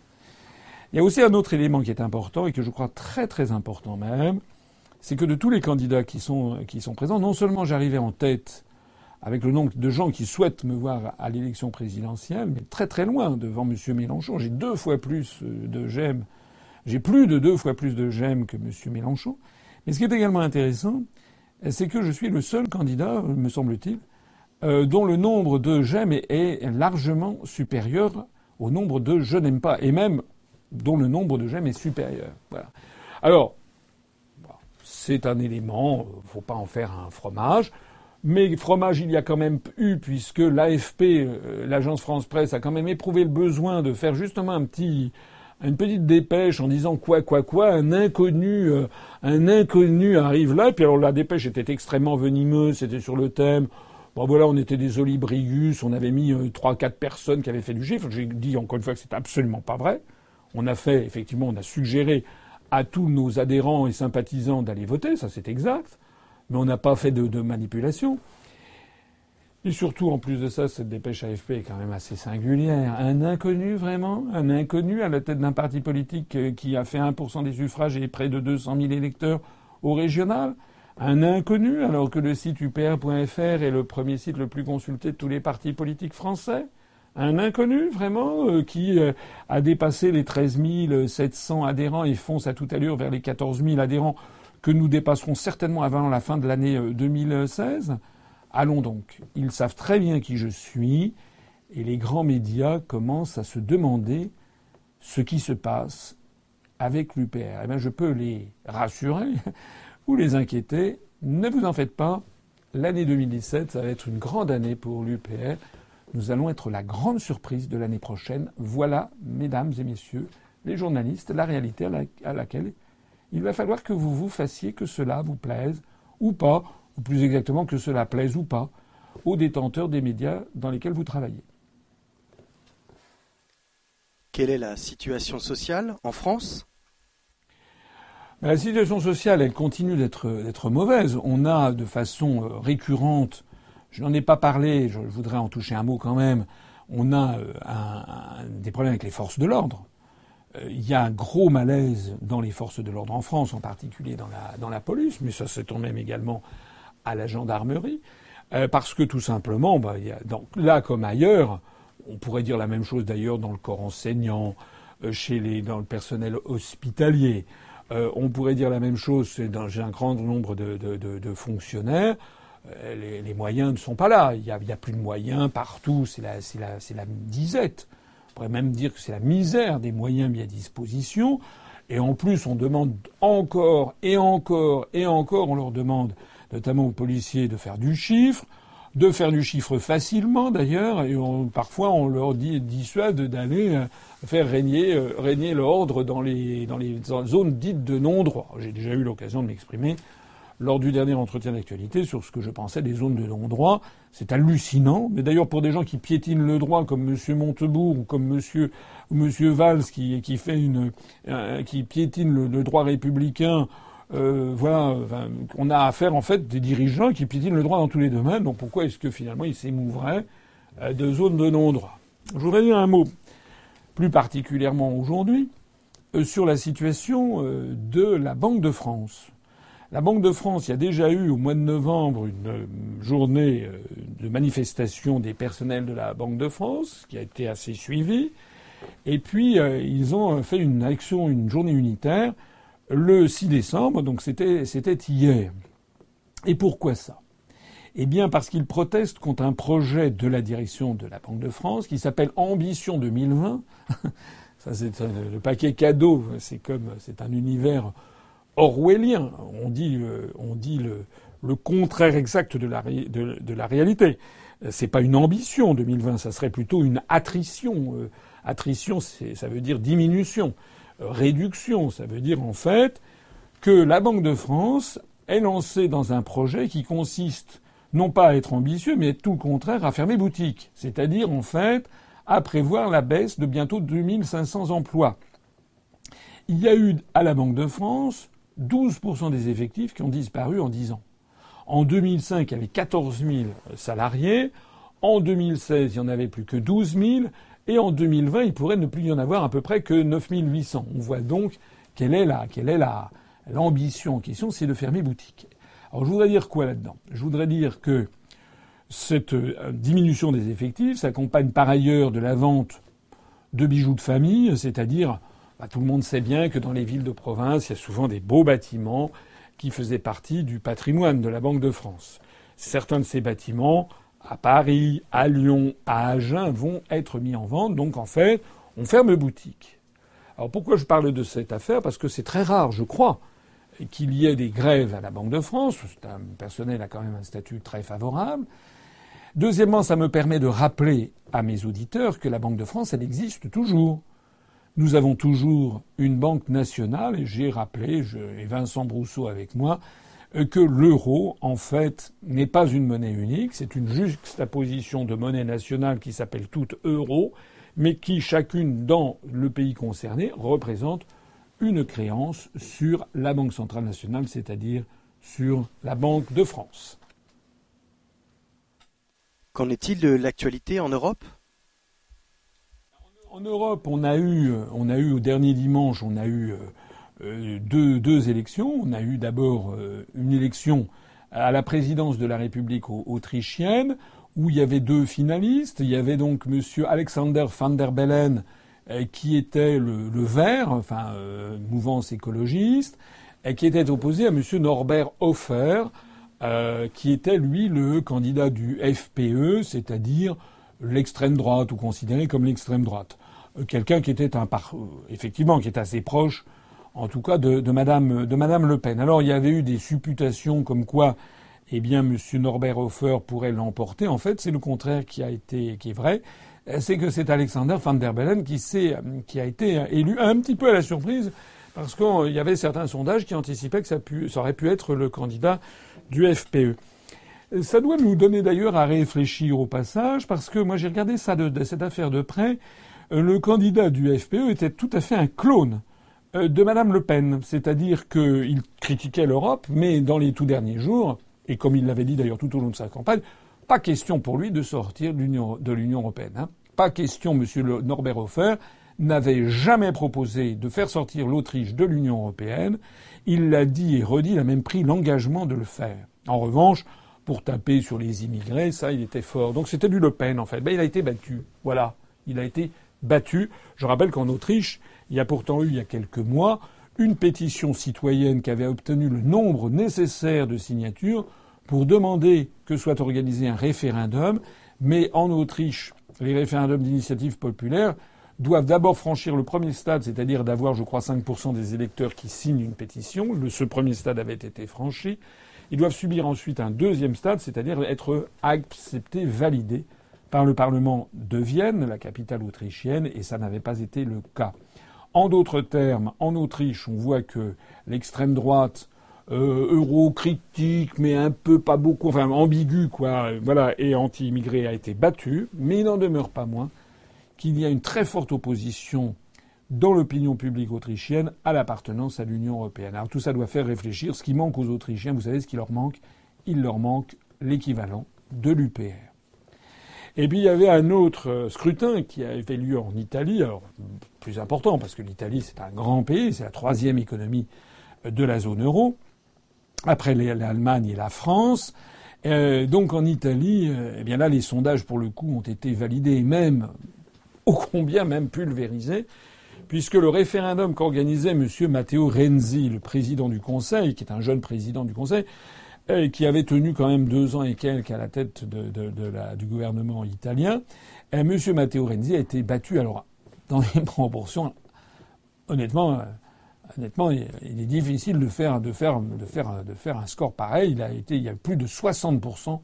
Il y a aussi un autre élément qui est important et que je crois très très important même, c'est que de tous les candidats qui sont, qui sont présents, non seulement j'arrivais en tête avec le nombre de gens qui souhaitent me voir à l'élection présidentielle, mais très très loin devant M. Mélenchon. J'ai deux fois plus de j'aime, j'ai plus de deux fois plus de j'aime que M. Mélenchon. Mais ce qui est également intéressant, c'est que je suis le seul candidat, me semble-t-il, euh, dont le nombre de j'aime est, largement supérieur au nombre de je n'aime pas, et même dont le nombre de j'aime est supérieur. Alors, c'est un élément, euh, faut pas en faire un fromage. Mais fromage, il y a quand même eu, puisque l'AFP, euh, l'agence France Presse, a quand même éprouvé le besoin de faire justement un petit, une petite dépêche en disant quoi, quoi, quoi, un inconnu, un inconnu arrive là, puis alors la dépêche était extrêmement venimeuse, c'était sur le thème, Bon voilà, on était des olibrigus, on avait mis euh, trois, quatre personnes qui avaient fait du chiffre. J'ai dit encore une fois que c'est absolument pas vrai. On a fait, effectivement, on a suggéré à tous nos adhérents et sympathisants d'aller voter, ça c'est exact, mais on n'a pas fait de, manipulation. Et surtout, en plus de ça, cette dépêche AFP est quand même assez singulière. Un inconnu, vraiment? Un inconnu à la tête d'un parti politique euh, qui a fait 1% des suffrages et près de 200 000 électeurs au régional? Un inconnu alors que le site upr.fr est le premier site le plus consulté de tous les partis politiques français? Un inconnu, vraiment, euh, qui euh, a dépassé les 13 700 adhérents et fonce à toute allure vers les 14 000 adhérents que nous dépasserons certainement avant la fin de l'année 2016. Allons donc. Ils savent très bien qui je suis et les grands médias commencent à se demander ce qui se passe avec l'UPR. Eh bien, je peux les rassurer ou les inquiéter. Ne vous en faites pas. L'année 2017, ça va être une grande année pour l'UPR. Nous allons être la grande surprise de l'année prochaine. Voilà, mesdames et messieurs, les journalistes, la réalité à, laquelle il va falloir que vous vous fassiez que cela vous plaise ou pas ou plus exactement que cela plaise ou pas, aux détenteurs des médias dans lesquels vous travaillez. Quelle est la situation sociale en France? La situation sociale, elle continue d'être mauvaise. On a de façon euh, récurrente, je n'en ai pas parlé, je voudrais en toucher un mot quand même, on a euh, des problèmes avec les forces de l'ordre. Euh, il y a un gros malaise dans les forces de l'ordre en France, en particulier dans la, dans la police, mais ça s'étend même également à la gendarmerie, parce que tout simplement, bah, y a, là comme ailleurs, on pourrait dire la même chose d'ailleurs dans le corps enseignant, chez les, dans le personnel hospitalier. Euh, on pourrait dire la même chose dans un grand nombre de, fonctionnaires. Les, les, moyens ne sont pas là. Il n'y a, plus de moyens partout. C'est la, la disette. On pourrait même dire que c'est la misère des moyens mis à disposition. Et en plus, on demande encore et encore et encore, on leur demande notamment aux policiers, de faire du chiffre, de faire du chiffre facilement d'ailleurs, et parfois on leur dit, dissuade d'aller euh, faire régner, euh, régner l'ordre dans les, dans les zones dites de non-droit. J'ai déjà eu l'occasion de m'exprimer lors du dernier entretien d'actualité sur ce que je pensais des zones de non-droit. C'est hallucinant, mais d'ailleurs pour des gens qui piétinent le droit comme M. Montebourg ou comme M. Monsieur Valls qui, qui fait une, euh, qui piétine le droit républicain euh, on a affaire en fait des dirigeants qui piétinent le droit dans tous les domaines. Donc pourquoi est-ce que finalement ils s'émouvraient euh, de zones de non-droit? Je voudrais dire un mot plus particulièrement aujourd'hui euh, sur la situation de la Banque de France. La Banque de France, il y a déjà eu au mois de novembre une journée de manifestation des personnels de la Banque de France qui a été assez suivie. Et puis ils ont fait une action, une journée unitaire le 6 décembre, donc c'était, hier. Et pourquoi ça? Eh bien parce qu'ils protestent contre un projet de la direction de la Banque de France qui s'appelle Ambition 2020. ça c'est le paquet cadeau, c'est comme c'est un univers orwellien. On dit, euh, on dit le, le contraire exact de la, de, de la réalité. C'est pas une ambition 2020, ça serait plutôt une attrition. Euh, attrition, ça veut dire diminution réduction. Ça veut dire en fait que la Banque de France est lancée dans un projet qui consiste non pas à être ambitieux, mais tout le contraire, à fermer boutique. C'est-à-dire en fait à prévoir la baisse de bientôt 2500 emplois. Il y a eu à la Banque de France 12% des effectifs qui ont disparu en 10 ans. En 2005, il y avait 14 000 salariés. En 2016, il n'y en avait plus que 12 000. Et en 2020, il pourrait ne plus y en avoir à peu près que 9800. On voit donc quelle est la, quelle est la, l'ambition en question, c'est de fermer boutique. Alors je voudrais dire quoi là-dedans? Je voudrais dire que cette euh, diminution des effectifs s'accompagne par ailleurs de la vente de bijoux de famille, c'est-à-dire bah, tout le monde sait bien que dans les villes de province, il y a souvent des beaux bâtiments qui faisaient partie du patrimoine de la Banque de France. Certains de ces bâtiments à Paris, à Lyon, à Agen vont être mis en vente. Donc en fait, on ferme boutique. Alors pourquoi je parle de cette affaire? Parce que c'est très rare, je crois, qu'il y ait des grèves à la Banque de France. Un personnel a quand même un statut très favorable. Deuxièmement, ça me permet de rappeler à mes auditeurs que la Banque de France, elle existe toujours. Nous avons toujours une banque nationale, et j'ai rappelé, je, et Vincent Brousseau avec moi, que l'euro, en fait, n'est pas une monnaie unique, c'est une juxtaposition de monnaies nationales qui s'appellent toutes euro, mais qui, chacune dans le pays concerné, représente une créance sur la Banque centrale nationale, c'est-à-dire sur la Banque de France. Qu'en est-il de l'actualité en Europe? En Europe, on a eu, on a eu au dernier dimanche, on a eu euh, deux, deux élections. On a eu d'abord euh, une élection à la présidence de la République autrichienne où il y avait deux finalistes. Il y avait donc Monsieur Alexander van der Bellen euh, qui était le, vert, enfin mouvance écologiste, et qui était opposé à Monsieur Norbert Hofer, euh, qui était lui le candidat du FPE, c'est-à-dire l'extrême droite ou considéré comme l'extrême droite. Quelqu'un qui était un par... effectivement qui est assez proche en tout cas de, de, Madame, de Madame Le Pen. Alors il y avait eu des supputations comme quoi, eh bien, Monsieur Norbert Hofer pourrait l'emporter. En fait, c'est le contraire qui a été, qui est vrai. C'est que c'est Alexander van der Bellen qui, qui a été élu un petit peu à la surprise parce qu'il y avait certains sondages qui anticipaient que ça, aurait pu être le candidat du FPE. Ça doit nous donner d'ailleurs à réfléchir au passage, parce que moi j'ai regardé ça de, de, cette affaire de près. Le candidat du FPE était tout à fait un clone euh, de Madame Le Pen, c'est-à-dire qu'il critiquait l'Europe, mais dans les tout derniers jours, et comme il l'avait dit d'ailleurs tout au long de sa campagne, pas question pour lui de sortir de l'Union européenne. Hein. Pas question, Monsieur Norbert Hofer n'avait jamais proposé de faire sortir l'Autriche de l'Union européenne. Il l'a dit et redit, il a même pris l'engagement de le faire. En revanche, pour taper sur les immigrés, ça, il était fort. Donc c'était du Le Pen, en fait. Ben, il a été battu. Voilà. Il a été battu. Je rappelle qu'en Autriche, il y a pourtant eu, il y a quelques mois, une pétition citoyenne qui avait obtenu le nombre nécessaire de signatures pour demander que soit organisé un référendum. Mais en Autriche, les référendums d'initiative populaire doivent d'abord franchir le premier stade, c'est-à-dire d'avoir, je crois, 5% des électeurs qui signent une pétition. Ce premier stade avait été franchi. Ils doivent subir ensuite un deuxième stade, c'est-à-dire être acceptés, validés par le Parlement de Vienne, la capitale autrichienne, et ça n'avait pas été le cas. En d'autres termes, en Autriche, on voit que l'extrême droite euh, euro-critique, mais un peu pas beaucoup, enfin ambigu, quoi, voilà, et anti-immigré a été battue, mais il n'en demeure pas moins qu'il y a une très forte opposition dans l'opinion publique autrichienne à l'appartenance à l'Union européenne. Alors tout ça doit faire réfléchir. Ce qui manque aux Autrichiens, vous savez ce qui leur manque? Il leur manque l'équivalent de l'UPR. Et puis il y avait un autre euh, scrutin qui avait lieu en Italie, alors plus important parce que l'Italie c'est un grand pays, c'est la troisième économie euh, de la zone euro, après l'Allemagne et la France. Euh, donc en Italie, euh, eh bien là les sondages pour le coup ont été validés, même ô combien même pulvérisés, puisque le référendum qu'organisait M. Matteo Renzi, le président du Conseil, qui est un jeune président du Conseil, qui avait tenu quand même deux ans et quelques à la tête du gouvernement italien, M. Matteo Renzi a été battu, alors dans les proportions, honnêtement, euh, honnêtement, il est difficile de faire un score pareil. Il a été, il y a plus de 60%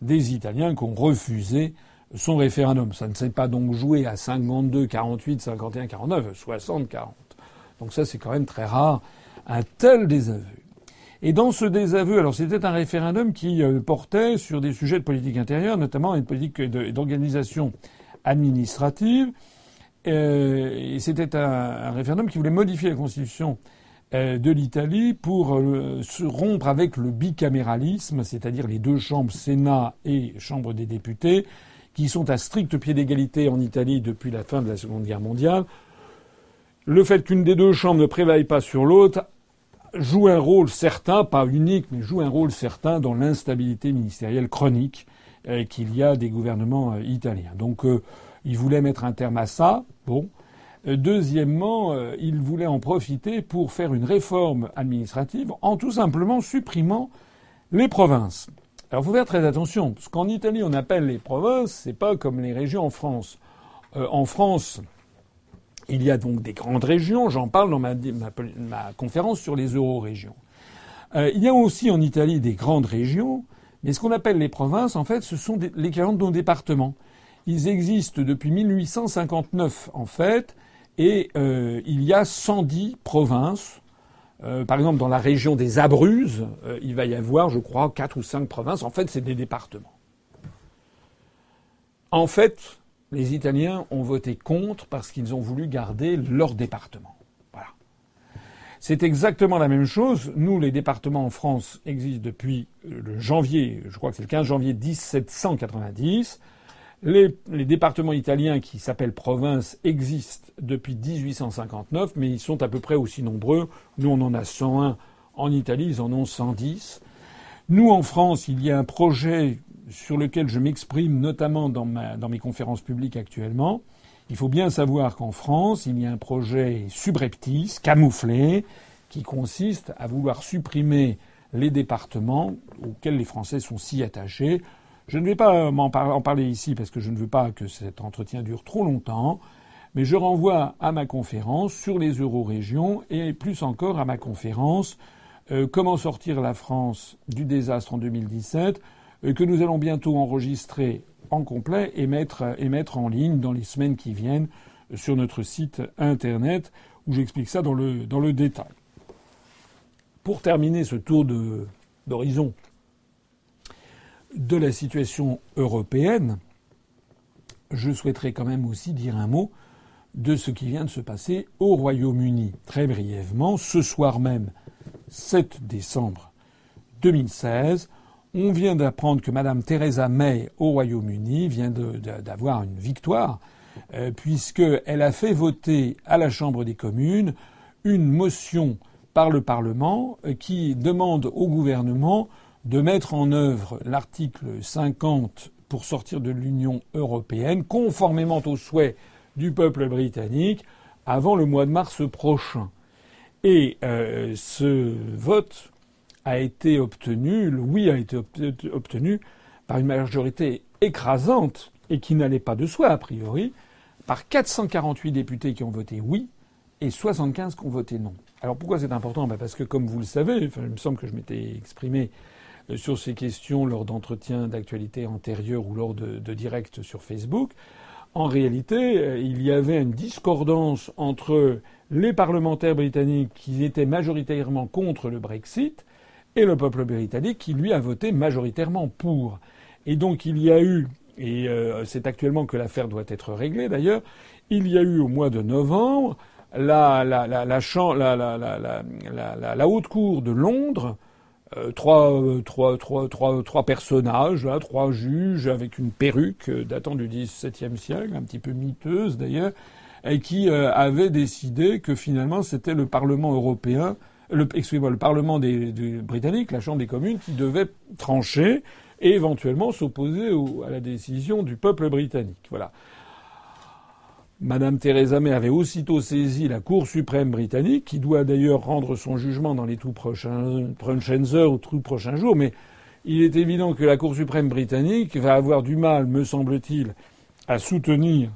des Italiens qui ont refusé son référendum. Ça ne s'est pas donc joué à 52, 48, 51, 49, 60, 40. Donc ça, c'est quand même très rare, un tel désaveu. Et dans ce désaveu, alors c'était un référendum qui euh, portait sur des sujets de politique intérieure, notamment une politique d'organisation administrative. Euh, c'était un, référendum qui voulait modifier la constitution euh, de l'Italie pour se rompre avec le bicaméralisme, c'est-à-dire les deux chambres, Sénat et Chambre des députés, qui sont à strict pied d'égalité en Italie depuis la fin de la Seconde Guerre mondiale. Le fait qu'une des deux chambres ne prévaille pas sur l'autre joue un rôle certain, pas unique, mais joue un rôle certain dans l'instabilité ministérielle chronique euh, qu'il y a des gouvernements euh, italiens. Donc euh, il voulait mettre un terme à ça. Bon. Deuxièmement, il voulait en profiter pour faire une réforme administrative en tout simplement supprimant les provinces. Alors, il faut faire très attention, parce qu'en Italie, on appelle les provinces, c'est pas comme les régions en France. en France, il y a donc des grandes régions, j'en parle dans ma, conférence sur les euro-régions. Euh, il y a aussi en Italie des grandes régions, mais ce qu'on appelle les provinces, en fait, ce sont l'équivalent de nos départements. Ils existent depuis 1859, en fait, et euh, il y a 110 provinces. Euh, par exemple, dans la région des Abruzzes, il va y avoir, je crois, quatre ou cinq provinces. En fait, c'est des départements. En fait, les Italiens ont voté contre parce qu'ils ont voulu garder leur département. Voilà. C'est exactement la même chose. Nous, les départements en France existent depuis euh, le janvier, je crois que c'est le 15 janvier 1790. Les, départements italiens qui s'appellent provinces existent depuis 1859, mais ils sont à peu près aussi nombreux. Nous, on en a 101. En Italie, ils en ont 110. Nous, en France, il y a un projet sur lequel je m'exprime notamment dans, dans mes conférences publiques actuellement. Il faut bien savoir qu'en France, il y a un projet subreptice, camouflé, qui consiste à vouloir supprimer les départements auxquels les Français sont si attachés. Je ne vais pas en parler ici parce que je ne veux pas que cet entretien dure trop longtemps, mais je renvoie à ma conférence sur les eurorégions et plus encore à ma conférence euh, Comment sortir la France du désastre en 2017 euh, que nous allons bientôt enregistrer en complet et mettre, et mettre en ligne dans les semaines qui viennent sur notre site internet où j'explique ça dans le détail. Pour terminer ce tour d'horizon de la situation européenne, je souhaiterais quand même aussi dire un mot de ce qui vient de se passer au Royaume-Uni. Très brièvement, ce soir même, 7 décembre 2016, on vient d'apprendre que Mme Theresa May au Royaume-Uni vient d'avoir une victoire, euh, puisqu'elle a fait voter à la Chambre des communes une motion par le Parlement euh, qui demande au gouvernement de mettre en œuvre l'article 50 pour sortir de l'Union européenne, conformément aux souhaits du peuple britannique, avant le mois de mars prochain. Et euh, ce vote a été obtenu, le oui a été obtenu par une majorité écrasante et qui n'allait pas de soi a priori, par 448 députés qui ont voté oui et 75 qui ont voté non. Alors pourquoi c'est important? Ben Parce que comme vous le savez, il me semble que je m'étais exprimé sur ces questions lors d'entretiens d'actualité antérieurs ou lors de, directs sur Facebook. En réalité, euh, il y avait une discordance entre les parlementaires britanniques qui étaient majoritairement contre le Brexit et le peuple britannique qui lui a voté majoritairement pour. Et donc il y a eu, et euh, c'est actuellement que l'affaire doit être réglée d'ailleurs, il y a eu au mois de novembre la, la, la, haute cour de Londres, euh, trois, trois, trois, trois, trois personnages, là, trois juges avec une perruque euh, datant du XVIIe siècle, un petit peu miteuse d'ailleurs, et qui euh, avaient décidé que finalement c'était le Parlement européen, le, excusez-moi, le Parlement des, des, britannique, la Chambre des communes, qui devait trancher et éventuellement s'opposer à la décision du peuple britannique. Voilà. Madame Theresa May avait aussitôt saisi la Cour suprême britannique, qui doit d'ailleurs rendre son jugement dans les tout prochaines heures ou tout prochains jours, mais il est évident que la Cour suprême britannique va avoir du mal, me semble-t-il, à soutenir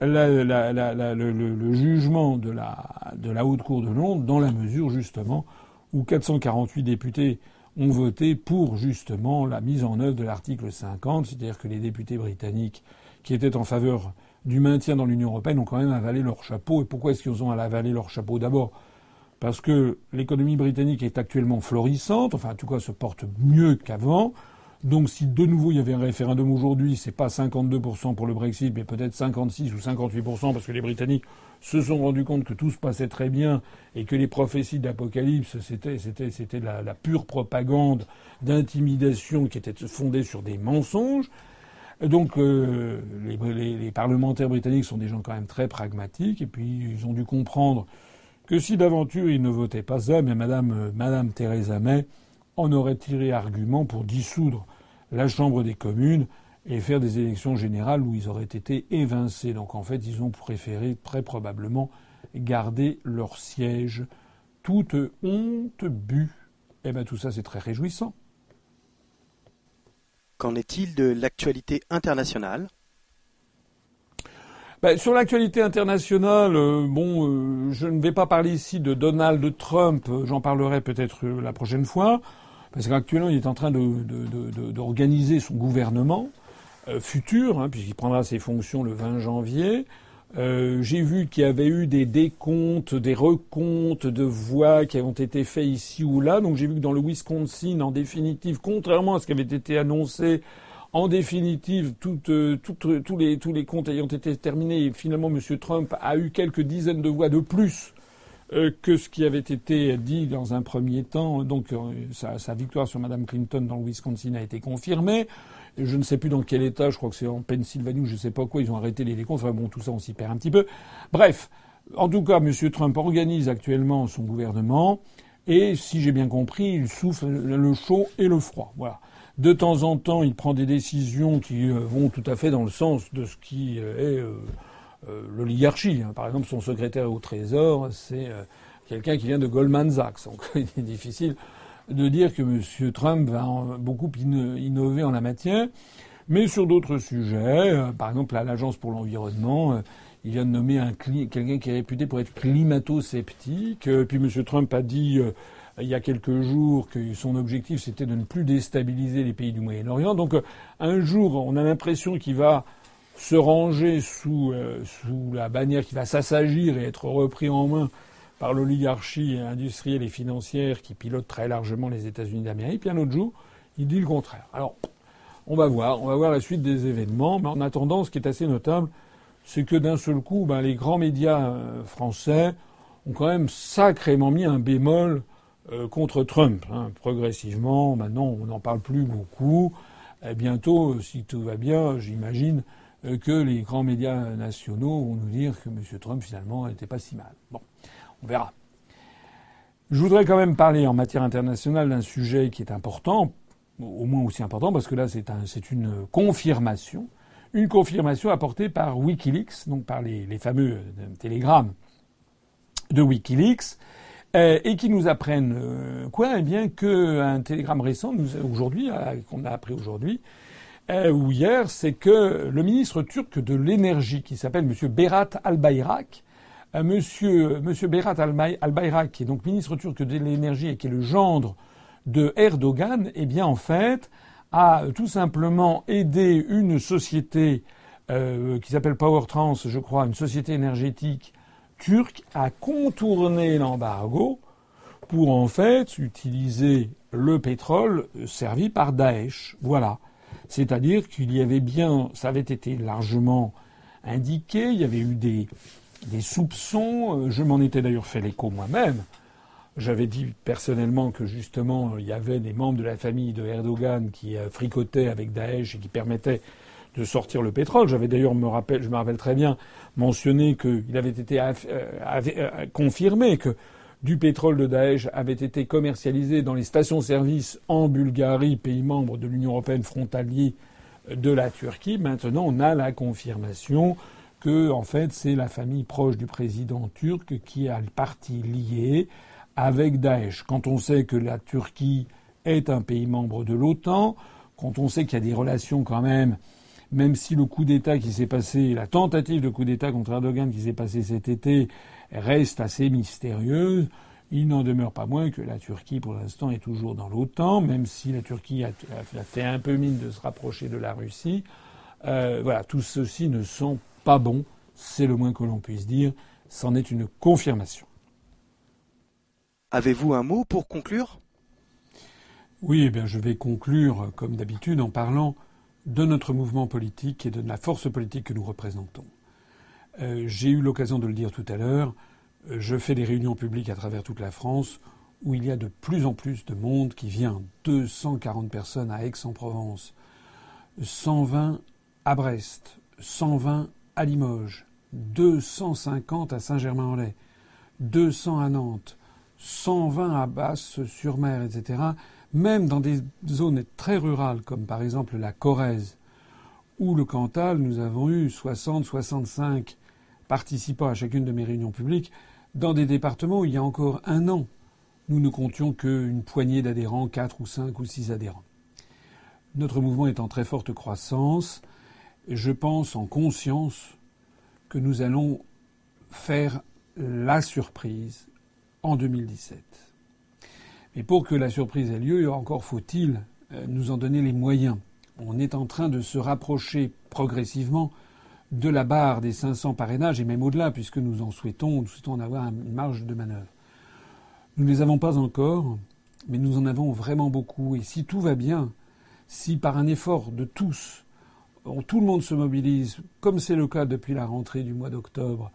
le, jugement de la, de la Haute Cour de Londres dans la mesure justement où 448 députés ont voté pour justement la mise en œuvre de l'article 50, c'est-à-dire que les députés britanniques qui étaient en faveur du maintien dans l'Union européenne ont quand même avalé leur chapeau. Et pourquoi est-ce qu'ils ont avalé leur chapeau D'abord, parce que l'économie britannique est actuellement florissante, enfin en tout cas se porte mieux qu'avant. Donc si de nouveau il y avait un référendum aujourd'hui, c'est pas 52% pour le Brexit, mais peut-être 56 ou 58% parce que les Britanniques se sont rendus compte que tout se passait très bien et que les prophéties d'Apocalypse c'était c'était c'était la, la pure propagande d'intimidation qui était fondée sur des mensonges. Donc euh, les, parlementaires britanniques sont des gens quand même très pragmatiques et puis ils ont dû comprendre que si d'aventure ils ne votaient pas ça, mais Madame, euh, Madame Theresa May en aurait tiré argument pour dissoudre la Chambre des communes et faire des élections générales où ils auraient été évincés. Donc en fait, ils ont préféré très probablement garder leur siège. Toute honte but. Eh bien tout ça, c'est très réjouissant. Qu'en est-il de l'actualité internationale? Ben, sur l'actualité internationale, euh, bon, euh, je ne vais pas parler ici de Donald Trump, j'en parlerai peut-être euh, la prochaine fois. Parce qu'actuellement, il est en train d'organiser son gouvernement euh, futur, hein, puisqu'il prendra ses fonctions le 20 janvier. Euh, j'ai vu qu'il y avait eu des décomptes, des recomptes de voix qui ont été faits ici ou là. Donc j'ai vu que dans le Wisconsin, en définitive, contrairement à ce qui avait été annoncé, en définitive, euh, tous, les, tous les comptes ayant été terminés, finalement, M. Trump a eu quelques dizaines de voix de plus euh, que ce qui avait été dit dans un premier temps. Donc euh, sa, victoire sur Mme Clinton dans le Wisconsin a été confirmée. Je ne sais plus dans quel État, je crois que c'est en Pennsylvanie ou je ne sais pas quoi, ils ont arrêté les décomptes. Enfin bon, tout ça, on s'y perd un petit peu. Bref, en tout cas, M. Trump organise actuellement son gouvernement et, si j'ai bien compris, il souffle le chaud et le froid. Voilà. De temps en temps, il prend des décisions qui euh, vont tout à fait dans le sens de ce qui est euh, l'oligarchie. Hein. Par exemple, son secrétaire au Trésor, c'est euh, quelqu'un qui vient de Goldman Sachs. Donc il est difficile de dire que M. Trump va beaucoup innover en la matière. Mais sur d'autres sujets, euh, par exemple à l'Agence pour l'environnement, il vient de nommer un quelqu'un qui est réputé pour être climato-sceptique. Puis M. Trump a dit il y a quelques jours que son objectif c'était de ne plus déstabiliser les pays du Moyen-Orient. Donc un jour, on a l'impression qu'il va se ranger sous, euh, sous la bannière qui va s'assagir et être repris en main par l'oligarchie industrielle et financière qui pilote très largement les États-Unis d'Amérique. Puis un autre jour, il dit le contraire. Alors, on va voir, on va voir la suite des événements. Mais en attendant, ce qui est assez notable, c'est que d'un seul coup, ben, les grands médias euh, français ont quand même sacrément mis un bémol euh, contre Trump. Hein. Progressivement, maintenant, on n'en parle plus beaucoup. Et bientôt, si tout va bien, j'imagine, euh, que les grands médias nationaux vont nous dire que M. Trump, finalement, n'était pas si mal. Bon, on verra. Je voudrais quand même parler en matière internationale d'un sujet qui est important, au moins aussi important, parce que là, c'est un, une confirmation. Une confirmation apportée par Wikileaks, donc par les, fameux euh, télégrammes de Wikileaks, euh, et qui nous apprennent quoi? Eh bien, qu'un télégramme récent, aujourd'hui, qu'on a appris aujourd'hui, euh, ou hier, c'est que le ministre turc de l'énergie, qui s'appelle M. Berat Albayrak, euh, Monsieur, Monsieur Berat Albayrak, qui est donc ministre turc de l'énergie et qui est le gendre de Erdogan, eh bien en fait a tout simplement aidé une société euh, qui s'appelle Power Trans, je crois, une société énergétique turque, à contourner l'embargo pour en fait utiliser le pétrole servi par Daesh. Voilà. C'est-à-dire qu'il y avait bien, ça avait été largement indiqué, il y avait eu des, des soupçons, euh, je m'en étais d'ailleurs fait l'écho moi-même. J'avais dit personnellement que justement il y avait des membres de la famille de Erdogan qui euh, fricotaient avec Daesh et qui permettaient de sortir le pétrole. J'avais d'ailleurs, je me rappelle très bien, mentionné qu'il avait été euh, confirmé que du pétrole de Daesh avait été commercialisé dans les stations-service en Bulgarie, pays membre de l'Union européenne frontalier de la Turquie. Maintenant, on a la confirmation que, en fait, c'est la famille proche du président turc qui a le parti lié avec Daesh. Quand on sait que la Turquie est un pays membre de l'OTAN, quand on sait qu'il y a des relations quand même, même si le coup d'État qui s'est passé, la tentative de coup d'État contre Erdogan qui s'est passé cet été reste assez mystérieuse. Il n'en demeure pas moins que la Turquie, pour l'instant, est toujours dans l'OTAN, même si la Turquie a, fait un peu mine de se rapprocher de la Russie. Euh, voilà, tout ceci ne sont pas bons, c'est le moins que l'on puisse dire. C'en est une confirmation. Avez-vous un mot pour conclure? Oui, eh bien, je vais conclure, comme d'habitude, en parlant de notre mouvement politique et de la force politique que nous représentons. Euh, j'ai eu l'occasion de le dire tout à l'heure, euh, je fais des réunions publiques à travers toute la France où il y a de plus en plus de monde qui vient. 240 personnes à Aix-en-Provence, 120 à Brest, 120 à Limoges, 250 à Saint-Germain-en-Laye, 200 à Nantes, 120 à Basse-sur-Mer, etc. Même dans des zones très rurales comme par exemple la Corrèze ou le Cantal, nous avons eu 60-65 participant à chacune de mes réunions publiques, dans des départements où il y a encore un an, nous ne comptions qu'une poignée d'adhérents, quatre ou cinq ou six adhérents. Notre mouvement est en très forte croissance, je pense en conscience que nous allons faire la surprise en 2017. Mais pour que la surprise ait lieu, encore faut-il euh, nous en donner les moyens. On est en train de se rapprocher progressivement de la barre des 500 parrainages et même au-delà, puisque nous en souhaitons, nous souhaitons en avoir une marge de manœuvre. Nous ne les avons pas encore, mais nous en avons vraiment beaucoup. Et si tout va bien, si par un effort de tous, tout le monde se mobilise, comme c'est le cas depuis la rentrée du mois d'octobre,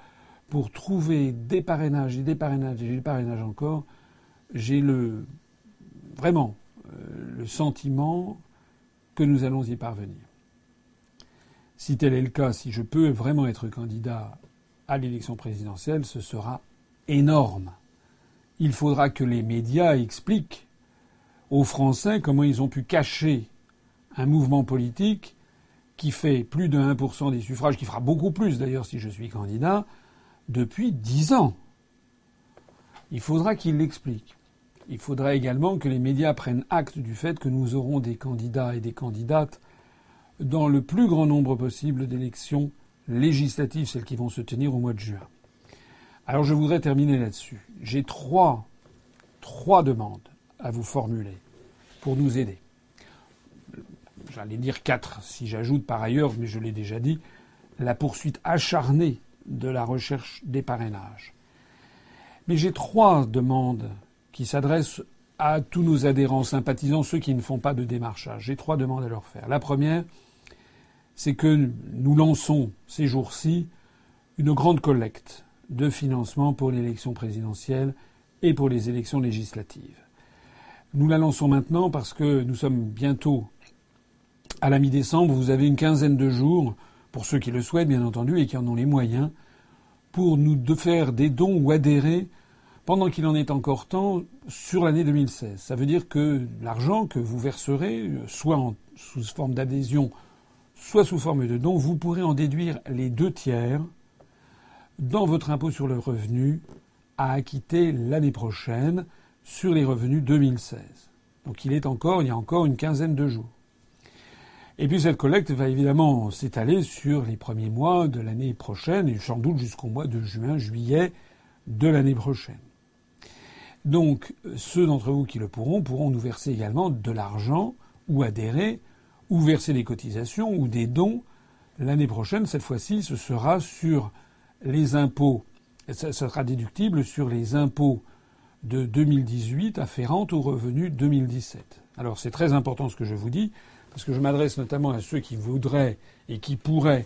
pour trouver des parrainages des parrainages et des parrainages encore, j'ai le vraiment euh, le sentiment que nous allons y parvenir. Si tel est le cas, si je peux vraiment être candidat à l'élection présidentielle, ce sera énorme. Il faudra que les médias expliquent aux Français comment ils ont pu cacher un mouvement politique qui fait plus de 1% des suffrages, qui fera beaucoup plus d'ailleurs si je suis candidat, depuis dix ans. Il faudra qu'ils l'expliquent. Il faudra également que les médias prennent acte du fait que nous aurons des candidats et des candidates dans le plus grand nombre possible d'élections législatives, celles qui vont se tenir au mois de juin. Alors je voudrais terminer là-dessus. J'ai trois, trois demandes à vous formuler pour nous aider. J'allais dire quatre si j'ajoute par ailleurs, mais je l'ai déjà dit, la poursuite acharnée de la recherche des parrainages. Mais j'ai trois demandes qui s'adressent à tous nos adhérents, sympathisants, ceux qui ne font pas de démarchage. J'ai trois demandes à leur faire. La première, c'est que nous lançons ces jours-ci une grande collecte de financement pour l'élection présidentielle et pour les élections législatives. Nous la lançons maintenant parce que nous sommes bientôt à la mi-décembre. Vous avez une quinzaine de jours pour ceux qui le souhaitent, bien entendu, et qui en ont les moyens, pour nous de faire des dons ou adhérer pendant qu'il en est encore temps sur l'année 2016. Ça veut dire que l'argent que vous verserez, soit sous forme d'adhésion, soit sous forme de dons, vous pourrez en déduire les deux tiers dans votre impôt sur le revenu à acquitter l'année prochaine sur les revenus 2016. Donc il est encore, il y a encore une quinzaine de jours. Et puis cette collecte va évidemment s'étaler sur les premiers mois de l'année prochaine et sans doute jusqu'au mois de juin, juillet de l'année prochaine. Donc ceux d'entre vous qui le pourront pourront nous verser également de l'argent ou adhérer ou verser des cotisations ou des dons l'année prochaine. Cette fois-ci, ce sera sur les impôts, ça sera déductible sur les impôts de 2018 afférents aux revenus 2017. Alors c'est très important ce que je vous dis parce que je m'adresse notamment à ceux qui voudraient et qui pourraient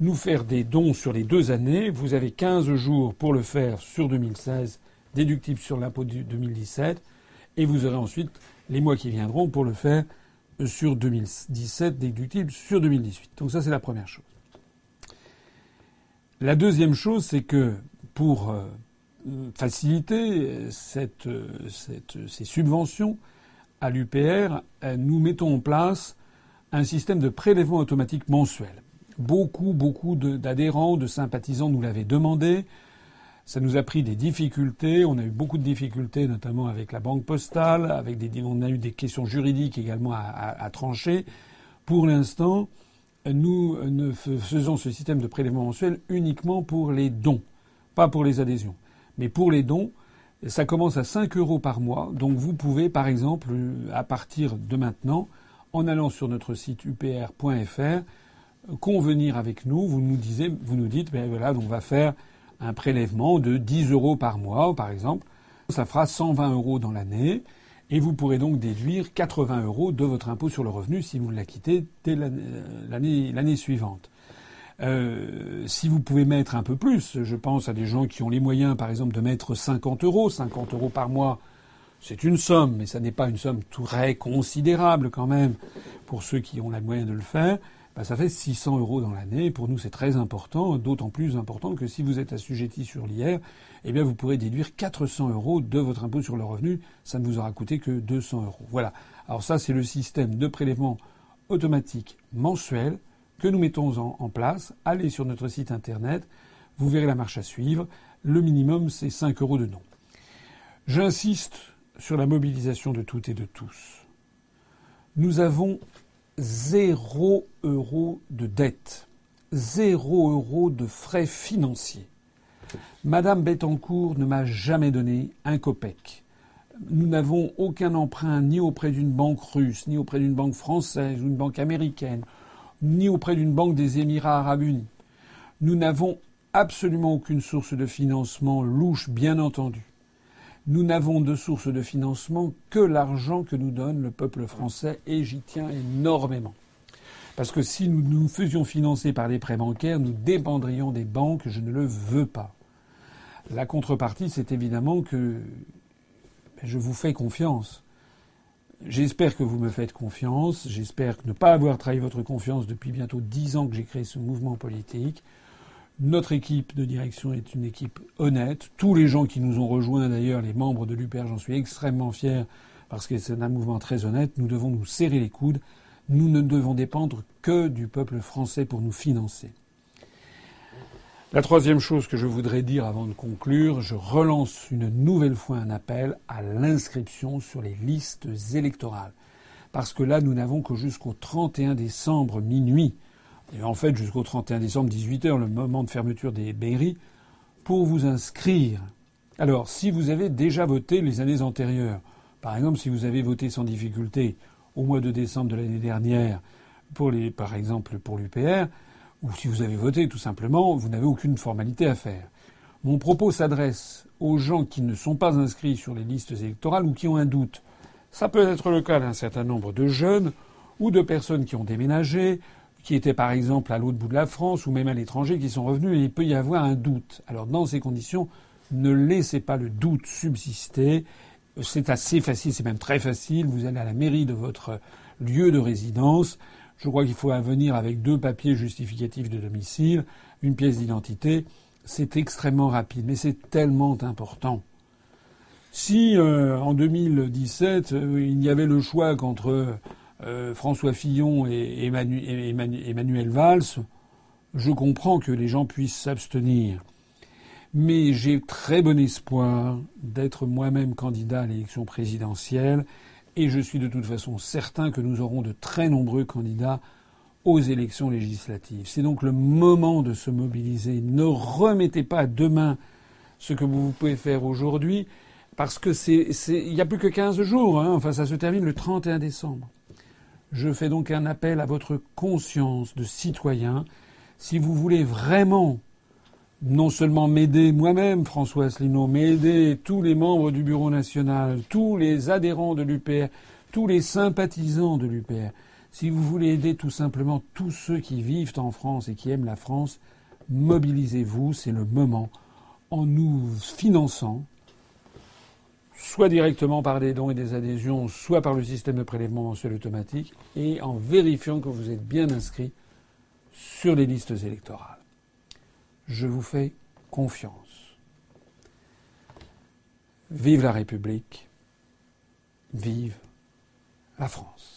nous faire des dons sur les deux années. Vous avez 15 jours pour le faire sur 2016, déductible sur l'impôt de 2017, et vous aurez ensuite les mois qui viendront pour le faire sur 2017, déductible sur 2018. Donc ça, c'est la première chose. La deuxième chose, c'est que pour euh, faciliter cette, cette, ces subventions, à l'UPR, euh, nous mettons en place un système de prélèvement automatique mensuel. Beaucoup, beaucoup d'adhérents, de, sympathisants nous l'avaient demandé. Ça nous a pris des difficultés. On a eu beaucoup de difficultés, notamment avec la banque postale. Avec des, on a eu des questions juridiques également à, trancher. Pour l'instant, nous ne faisons ce système de prélèvement mensuel uniquement pour les dons, pas pour les adhésions. Mais pour les dons, ça commence à 5 euros par mois. Donc vous pouvez, par exemple, à partir de maintenant, en allant sur notre site upr.fr, convenir avec nous. Vous nous, disiez, vous nous dites, ben voilà, on va faire un prélèvement de 10 euros par mois, par exemple. Ça fera 120 euros dans l'année. Et vous pourrez donc déduire 80 euros de votre impôt sur le revenu si vous l'acquittez dès l'année suivante. Euh, si vous pouvez mettre un peu plus, je pense à des gens qui ont les moyens, par exemple, de mettre 50 euros, 50 euros par mois, c'est une somme, mais ça n'est pas une somme très considérable quand même pour ceux qui ont les moyens de le faire. Ben, ça fait 600 euros dans l'année. Pour nous, c'est très important, d'autant plus important que si vous êtes assujetti sur l'IR, eh bien, vous pourrez déduire 400 euros de votre impôt sur le revenu. Ça ne vous aura coûté que 200 euros. Voilà. Alors ça, c'est le système de prélèvement automatique mensuel que nous mettons en, place. Allez sur notre site internet, vous verrez la marche à suivre. Le minimum, c'est 5 euros de don. J'insiste sur la mobilisation de toutes et de tous. Nous avons 0 euros de dette, 0 euros de frais financiers. Madame Bettencourt ne m'a jamais donné un copec. Nous n'avons aucun emprunt ni auprès d'une banque russe, ni auprès d'une banque française ou une banque américaine ni auprès d'une banque des Émirats arabes unis. Nous n'avons absolument aucune source de financement louche, bien entendu. Nous n'avons de source de financement que l'argent que nous donne le peuple français et j'y tiens énormément. Parce que si nous nous faisions financer par les prêts bancaires, nous dépendrions des banques, je ne le veux pas. La contrepartie, c'est évidemment que ben, je vous fais confiance. J'espère que vous me faites confiance. J'espère ne pas avoir trahi votre confiance depuis bientôt dix ans que j'ai créé ce mouvement politique. Notre équipe de direction est une équipe honnête. Tous les gens qui nous ont rejoints, d'ailleurs, les membres de l'UPR, j'en suis extrêmement fier parce que c'est un mouvement très honnête. Nous devons nous serrer les coudes. Nous ne devons dépendre que du peuple français pour nous financer. La troisième chose que je voudrais dire avant de conclure, je relance une nouvelle fois un appel à l'inscription sur les listes électorales. Parce que là, nous n'avons que jusqu'au 31 décembre minuit, et en fait jusqu'au 31 décembre 18h, le moment de fermeture des mairies, pour vous inscrire. Alors, si vous avez déjà voté les années antérieures, par exemple, si vous avez voté sans difficulté au mois de décembre de l'année dernière, pour les, par exemple pour l'UPR, ou si vous avez voté tout simplement, vous n'avez aucune formalité à faire. Mon propos s'adresse aux gens qui ne sont pas inscrits sur les listes électorales ou qui ont un doute. Ça peut être le cas d'un certain nombre de jeunes ou de personnes qui ont déménagé, qui étaient par exemple à l'autre bout de la France ou même à l'étranger, qui sont revenus et il peut y avoir un doute. Alors dans ces conditions, ne laissez pas le doute subsister. C'est assez facile, c'est même très facile. Vous allez à la mairie de votre lieu de résidence. Je crois qu'il faut venir avec deux papiers justificatifs de domicile, une pièce d'identité. C'est extrêmement rapide, mais c'est tellement important. Si euh, en 2017 euh, il y avait le choix qu'entre euh, François Fillon et Emmanuel Valls, je comprends que les gens puissent s'abstenir. Mais j'ai très bon espoir d'être moi-même candidat à l'élection présidentielle et je suis de toute façon certain que nous aurons de très nombreux candidats aux élections législatives. C'est donc le moment de se mobiliser. Ne remettez pas demain ce que vous pouvez faire aujourd'hui, parce que c'est, il n'y a plus que 15 jours, hein. enfin ça se termine le 31 décembre. Je fais donc un appel à votre conscience de citoyen. Si vous voulez vraiment non seulement m'aider moi-même, François Asselineau, mais aider tous les membres du Bureau national, tous les adhérents de l'UPR, tous les sympathisants de l'UPR. Si vous voulez aider tout simplement tous ceux qui vivent en France et qui aiment la France, mobilisez-vous, c'est le moment, en nous finançant, soit directement par des dons et des adhésions, soit par le système de prélèvement mensuel automatique, et en vérifiant que vous êtes bien inscrit sur les listes électorales je vous fais confiance. Vive la République, vive la France.